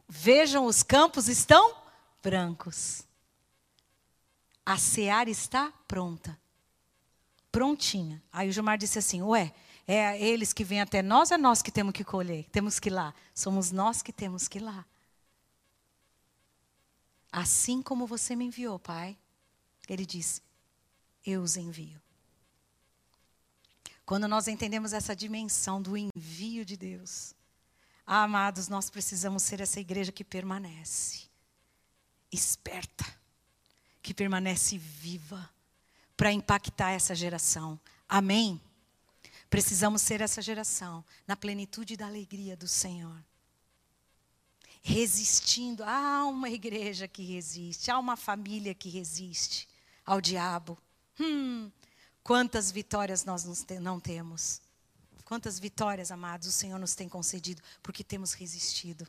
Speaker 1: Vejam, os campos estão brancos. A seara está pronta. Prontinha. Aí o Gilmar disse assim: Ué, é eles que vêm até nós, é nós que temos que colher, temos que ir lá. Somos nós que temos que ir lá. Assim como você me enviou, Pai, ele disse: Eu os envio. Quando nós entendemos essa dimensão do envio de Deus, ah, amados, nós precisamos ser essa igreja que permanece, esperta, que permanece viva, para impactar essa geração. Amém? Precisamos ser essa geração, na plenitude da alegria do Senhor. Resistindo. Há uma igreja que resiste, há uma família que resiste ao diabo. Hum, quantas vitórias nós não temos. Quantas vitórias, amados, o Senhor nos tem concedido, porque temos resistido.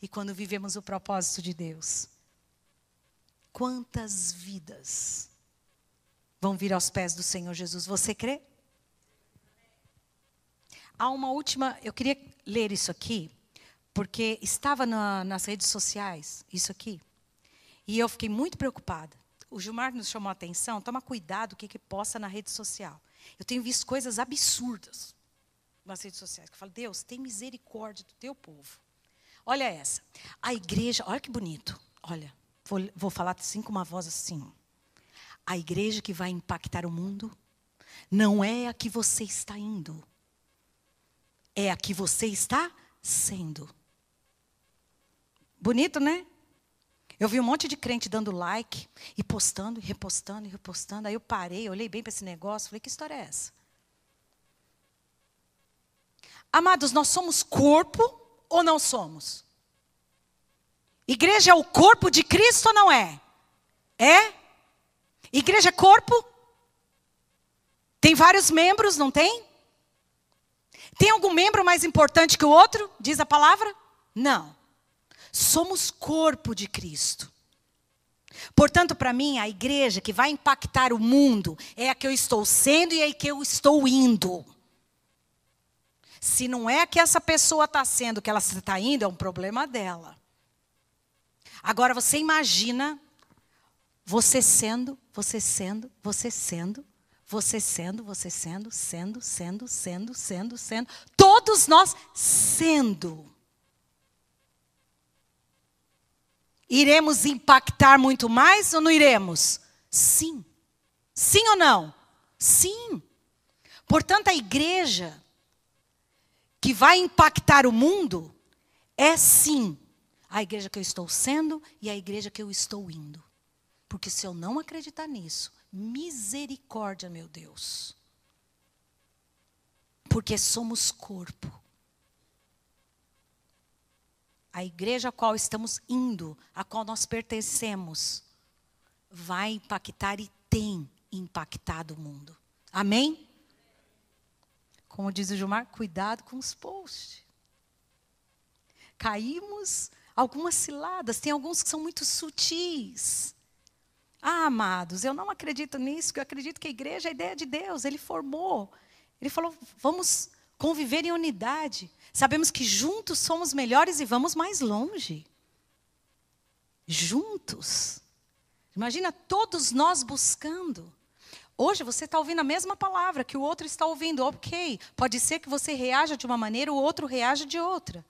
Speaker 1: E quando vivemos o propósito de Deus, quantas vidas vão vir aos pés do Senhor Jesus? Você crê? Há uma última, eu queria ler isso aqui, porque estava na, nas redes sociais, isso aqui, e eu fiquei muito preocupada. O Gilmar nos chamou a atenção, toma cuidado o que, que posta na rede social. Eu tenho visto coisas absurdas nas redes sociais, eu falo, Deus, tem misericórdia do teu povo. Olha essa. A igreja, olha que bonito. Olha, vou, vou falar assim com uma voz assim. A igreja que vai impactar o mundo não é a que você está indo, é a que você está sendo. Bonito, né? Eu vi um monte de crente dando like e postando, e repostando, e repostando. Aí eu parei, olhei bem para esse negócio, falei: que história é essa? Amados, nós somos corpo ou não somos? Igreja é o corpo de Cristo ou não é? É? Igreja é corpo? Tem vários membros, não tem? Tem algum membro mais importante que o outro? Diz a palavra? Não. Somos corpo de Cristo. Portanto, para mim, a igreja que vai impactar o mundo é a que eu estou sendo e é a que eu estou indo. Se não é a que essa pessoa está sendo, que ela está indo, é um problema dela. Agora você imagina você sendo, você sendo, você sendo, você sendo, você sendo, sendo, sendo, sendo, sendo, sendo. Todos nós sendo. Iremos impactar muito mais ou não iremos? Sim. Sim ou não? Sim. Portanto, a igreja que vai impactar o mundo é sim a igreja que eu estou sendo e a igreja que eu estou indo. Porque se eu não acreditar nisso, Misericórdia, meu Deus. Porque somos corpo. A igreja a qual estamos indo, a qual nós pertencemos, vai impactar e tem impactado o mundo. Amém? Como diz o Gilmar, cuidado com os posts. Caímos algumas ciladas, tem alguns que são muito sutis. Ah, amados, eu não acredito nisso, eu acredito que a igreja é a ideia de Deus, ele formou. Ele falou: vamos conviver em unidade. Sabemos que juntos somos melhores e vamos mais longe. Juntos. Imagina todos nós buscando. Hoje você está ouvindo a mesma palavra que o outro está ouvindo, ok. Pode ser que você reaja de uma maneira, o outro reaja de outra.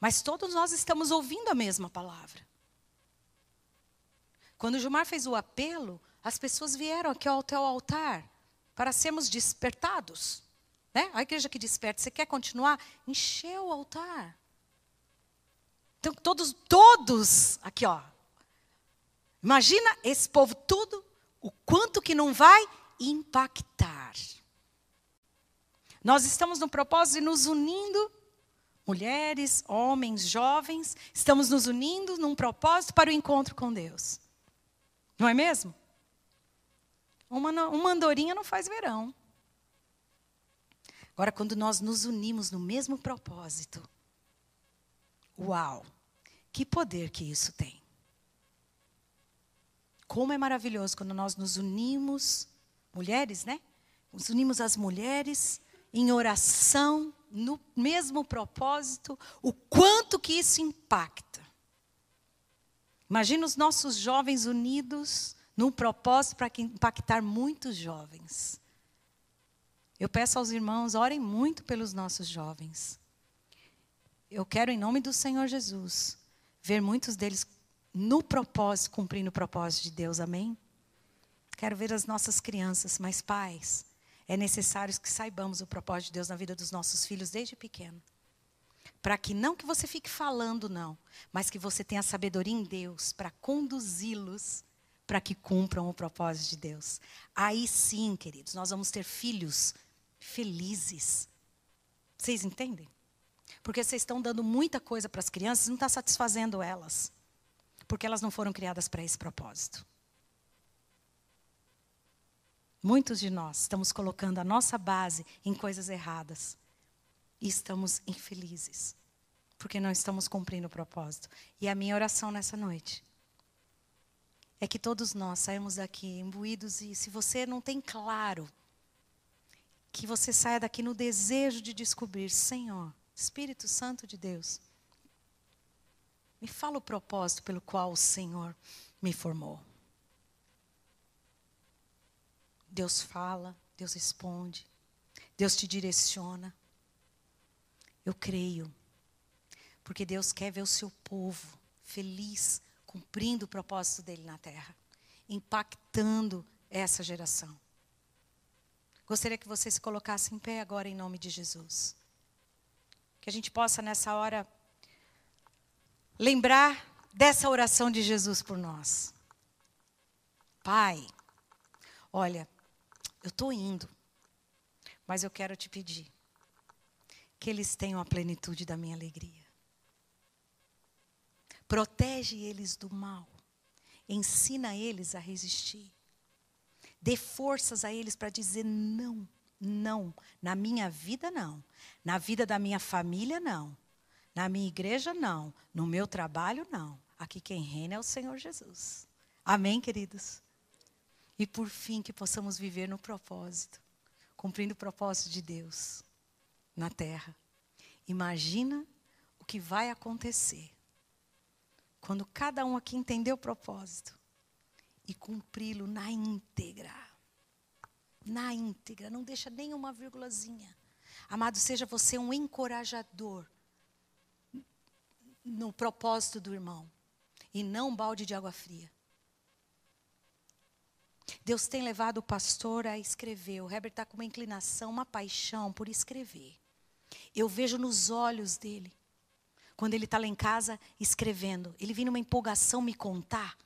Speaker 1: Mas todos nós estamos ouvindo a mesma palavra. Quando o Gilmar fez o apelo, as pessoas vieram aqui ao teu altar para sermos despertados. Né? A igreja que desperta, você quer continuar? Encheu o altar. Então, todos, todos, aqui, ó. Imagina esse povo tudo, o quanto que não vai impactar. Nós estamos no propósito de nos unindo, mulheres, homens, jovens, estamos nos unindo num propósito para o encontro com Deus. Não é mesmo? Uma, uma andorinha não faz verão. Agora, quando nós nos unimos no mesmo propósito, Uau! Que poder que isso tem. Como é maravilhoso quando nós nos unimos, mulheres, né? Nos unimos as mulheres em oração, no mesmo propósito, o quanto que isso impacta. Imagina os nossos jovens unidos num propósito para impactar muitos jovens. Eu peço aos irmãos, orem muito pelos nossos jovens. Eu quero, em nome do Senhor Jesus, ver muitos deles no propósito, cumprindo o propósito de Deus, amém? Quero ver as nossas crianças, mas pais, é necessário que saibamos o propósito de Deus na vida dos nossos filhos desde pequeno. Para que não que você fique falando, não, mas que você tenha sabedoria em Deus para conduzi-los para que cumpram o propósito de Deus. Aí sim, queridos, nós vamos ter filhos felizes. Vocês entendem? Porque vocês estão dando muita coisa para as crianças e não está satisfazendo elas. Porque elas não foram criadas para esse propósito. Muitos de nós estamos colocando a nossa base em coisas erradas. E estamos infelizes. Porque não estamos cumprindo o propósito. E a minha oração nessa noite é que todos nós saímos daqui imbuídos e se você não tem claro que você saia daqui no desejo de descobrir, Senhor, Espírito Santo de Deus, me fala o propósito pelo qual o Senhor me formou. Deus fala, Deus responde, Deus te direciona. Eu creio, porque Deus quer ver o seu povo feliz, cumprindo o propósito dele na terra, impactando essa geração. Gostaria que você se colocasse em pé agora em nome de Jesus. Que a gente possa nessa hora lembrar dessa oração de Jesus por nós. Pai, olha, eu estou indo, mas eu quero te pedir que eles tenham a plenitude da minha alegria. Protege eles do mal. Ensina eles a resistir. Dê forças a eles para dizer não, não. Na minha vida, não. Na vida da minha família, não. Na minha igreja, não. No meu trabalho, não. Aqui quem reina é o Senhor Jesus. Amém, queridos? E por fim, que possamos viver no propósito, cumprindo o propósito de Deus na terra. Imagina o que vai acontecer quando cada um aqui entender o propósito e cumpri-lo na íntegra. Na íntegra, não deixa nenhuma vírgulazinha. Amado, seja você um encorajador no propósito do irmão e não um balde de água fria. Deus tem levado o pastor a escrever. O Herbert está com uma inclinação, uma paixão por escrever. Eu vejo nos olhos dele, quando ele está lá em casa escrevendo. Ele vem numa empolgação me contar.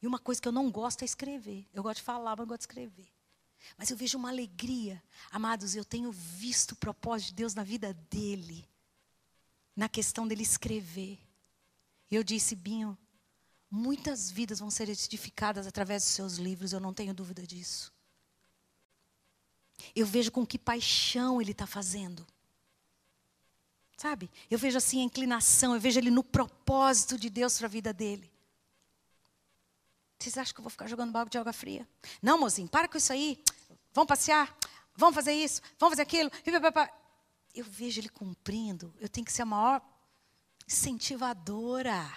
Speaker 1: E uma coisa que eu não gosto é escrever. Eu gosto de falar, mas eu gosto de escrever. Mas eu vejo uma alegria. Amados, eu tenho visto o propósito de Deus na vida dele. Na questão dele escrever. Eu disse, Binho, muitas vidas vão ser edificadas através dos seus livros, eu não tenho dúvida disso. Eu vejo com que paixão ele está fazendo. Sabe? Eu vejo assim a inclinação, eu vejo ele no propósito de Deus para a vida dele. Vocês acham que eu vou ficar jogando balde de água fria? Não, mozinho, para com isso aí. Vamos passear, vamos fazer isso, vamos fazer aquilo. Eu vejo ele cumprindo. Eu tenho que ser a maior incentivadora.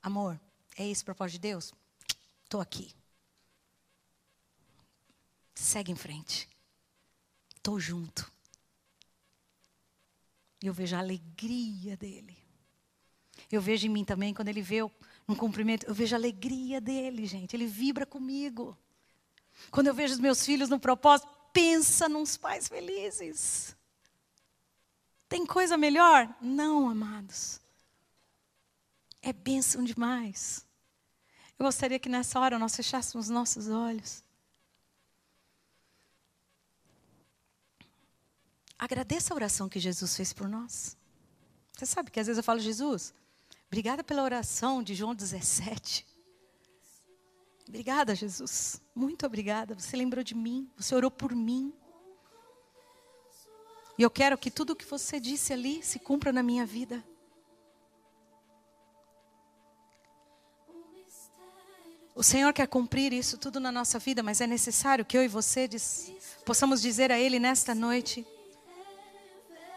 Speaker 1: Amor, é esse o propósito de Deus? Estou aqui. Segue em frente. Estou junto. Eu vejo a alegria dele. Eu vejo em mim também, quando ele vê um cumprimento, eu vejo a alegria dele, gente. Ele vibra comigo. Quando eu vejo os meus filhos no propósito, pensa nos pais felizes. Tem coisa melhor? Não, amados. É bênção demais. Eu gostaria que nessa hora nós fechássemos nossos olhos. Agradeça a oração que Jesus fez por nós. Você sabe que às vezes eu falo, Jesus, obrigada pela oração de João 17. Obrigada, Jesus. Muito obrigada. Você lembrou de mim, você orou por mim. E eu quero que tudo o que você disse ali se cumpra na minha vida. O Senhor quer cumprir isso tudo na nossa vida, mas é necessário que eu e você diz, possamos dizer a Ele nesta noite: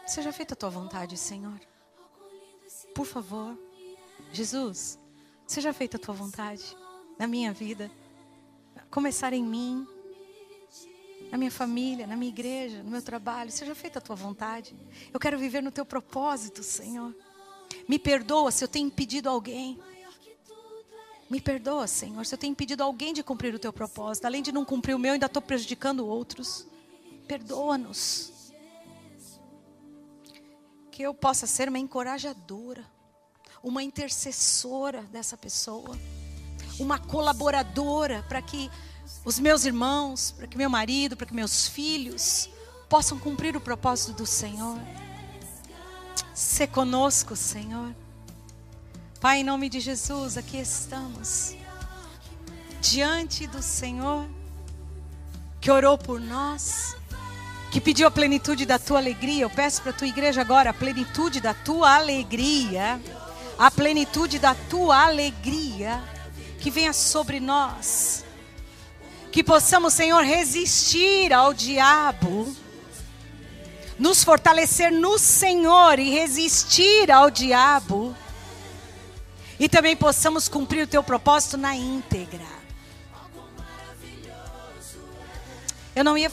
Speaker 1: Seja feita a tua vontade, Senhor. Por favor, Jesus, seja feita a tua vontade na minha vida. Começar em mim, na minha família, na minha igreja, no meu trabalho. Seja feita a tua vontade. Eu quero viver no teu propósito, Senhor. Me perdoa se eu tenho impedido alguém. Me perdoa, Senhor, se eu tenho impedido alguém de cumprir o teu propósito. Além de não cumprir o meu, ainda estou prejudicando outros. Perdoa-nos. Que eu possa ser uma encorajadora, uma intercessora dessa pessoa, uma colaboradora para que os meus irmãos, para que meu marido, para que meus filhos possam cumprir o propósito do Senhor. Se conosco, Senhor. Pai, em nome de Jesus, aqui estamos. Diante do Senhor, que orou por nós, que pediu a plenitude da tua alegria. Eu peço para a tua igreja agora a plenitude da tua alegria. A plenitude da tua alegria que venha sobre nós. Que possamos, Senhor, resistir ao diabo nos fortalecer no Senhor e resistir ao diabo. E também possamos cumprir o teu propósito na íntegra. Eu não ia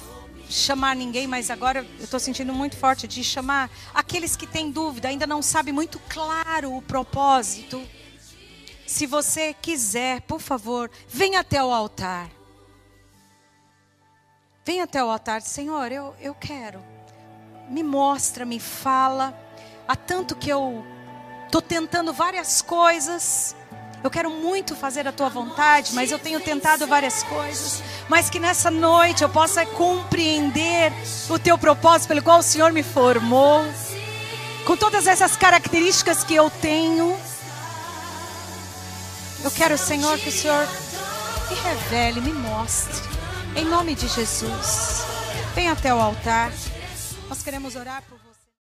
Speaker 1: chamar ninguém, mas agora eu estou sentindo muito forte de chamar aqueles que têm dúvida, ainda não sabem muito claro o propósito. Se você quiser, por favor, venha até o altar. Venha até o altar, Senhor, eu, eu quero me mostra, me fala. Há tanto que eu estou tentando várias coisas. Eu quero muito fazer a tua vontade, mas eu tenho tentado várias coisas. Mas que nessa noite eu possa compreender o teu propósito pelo qual o Senhor me formou. Com todas essas características que eu tenho. Eu quero, Senhor, que o Senhor me revele, me mostre. Em nome de Jesus. Venha até o altar. Nós queremos orar por.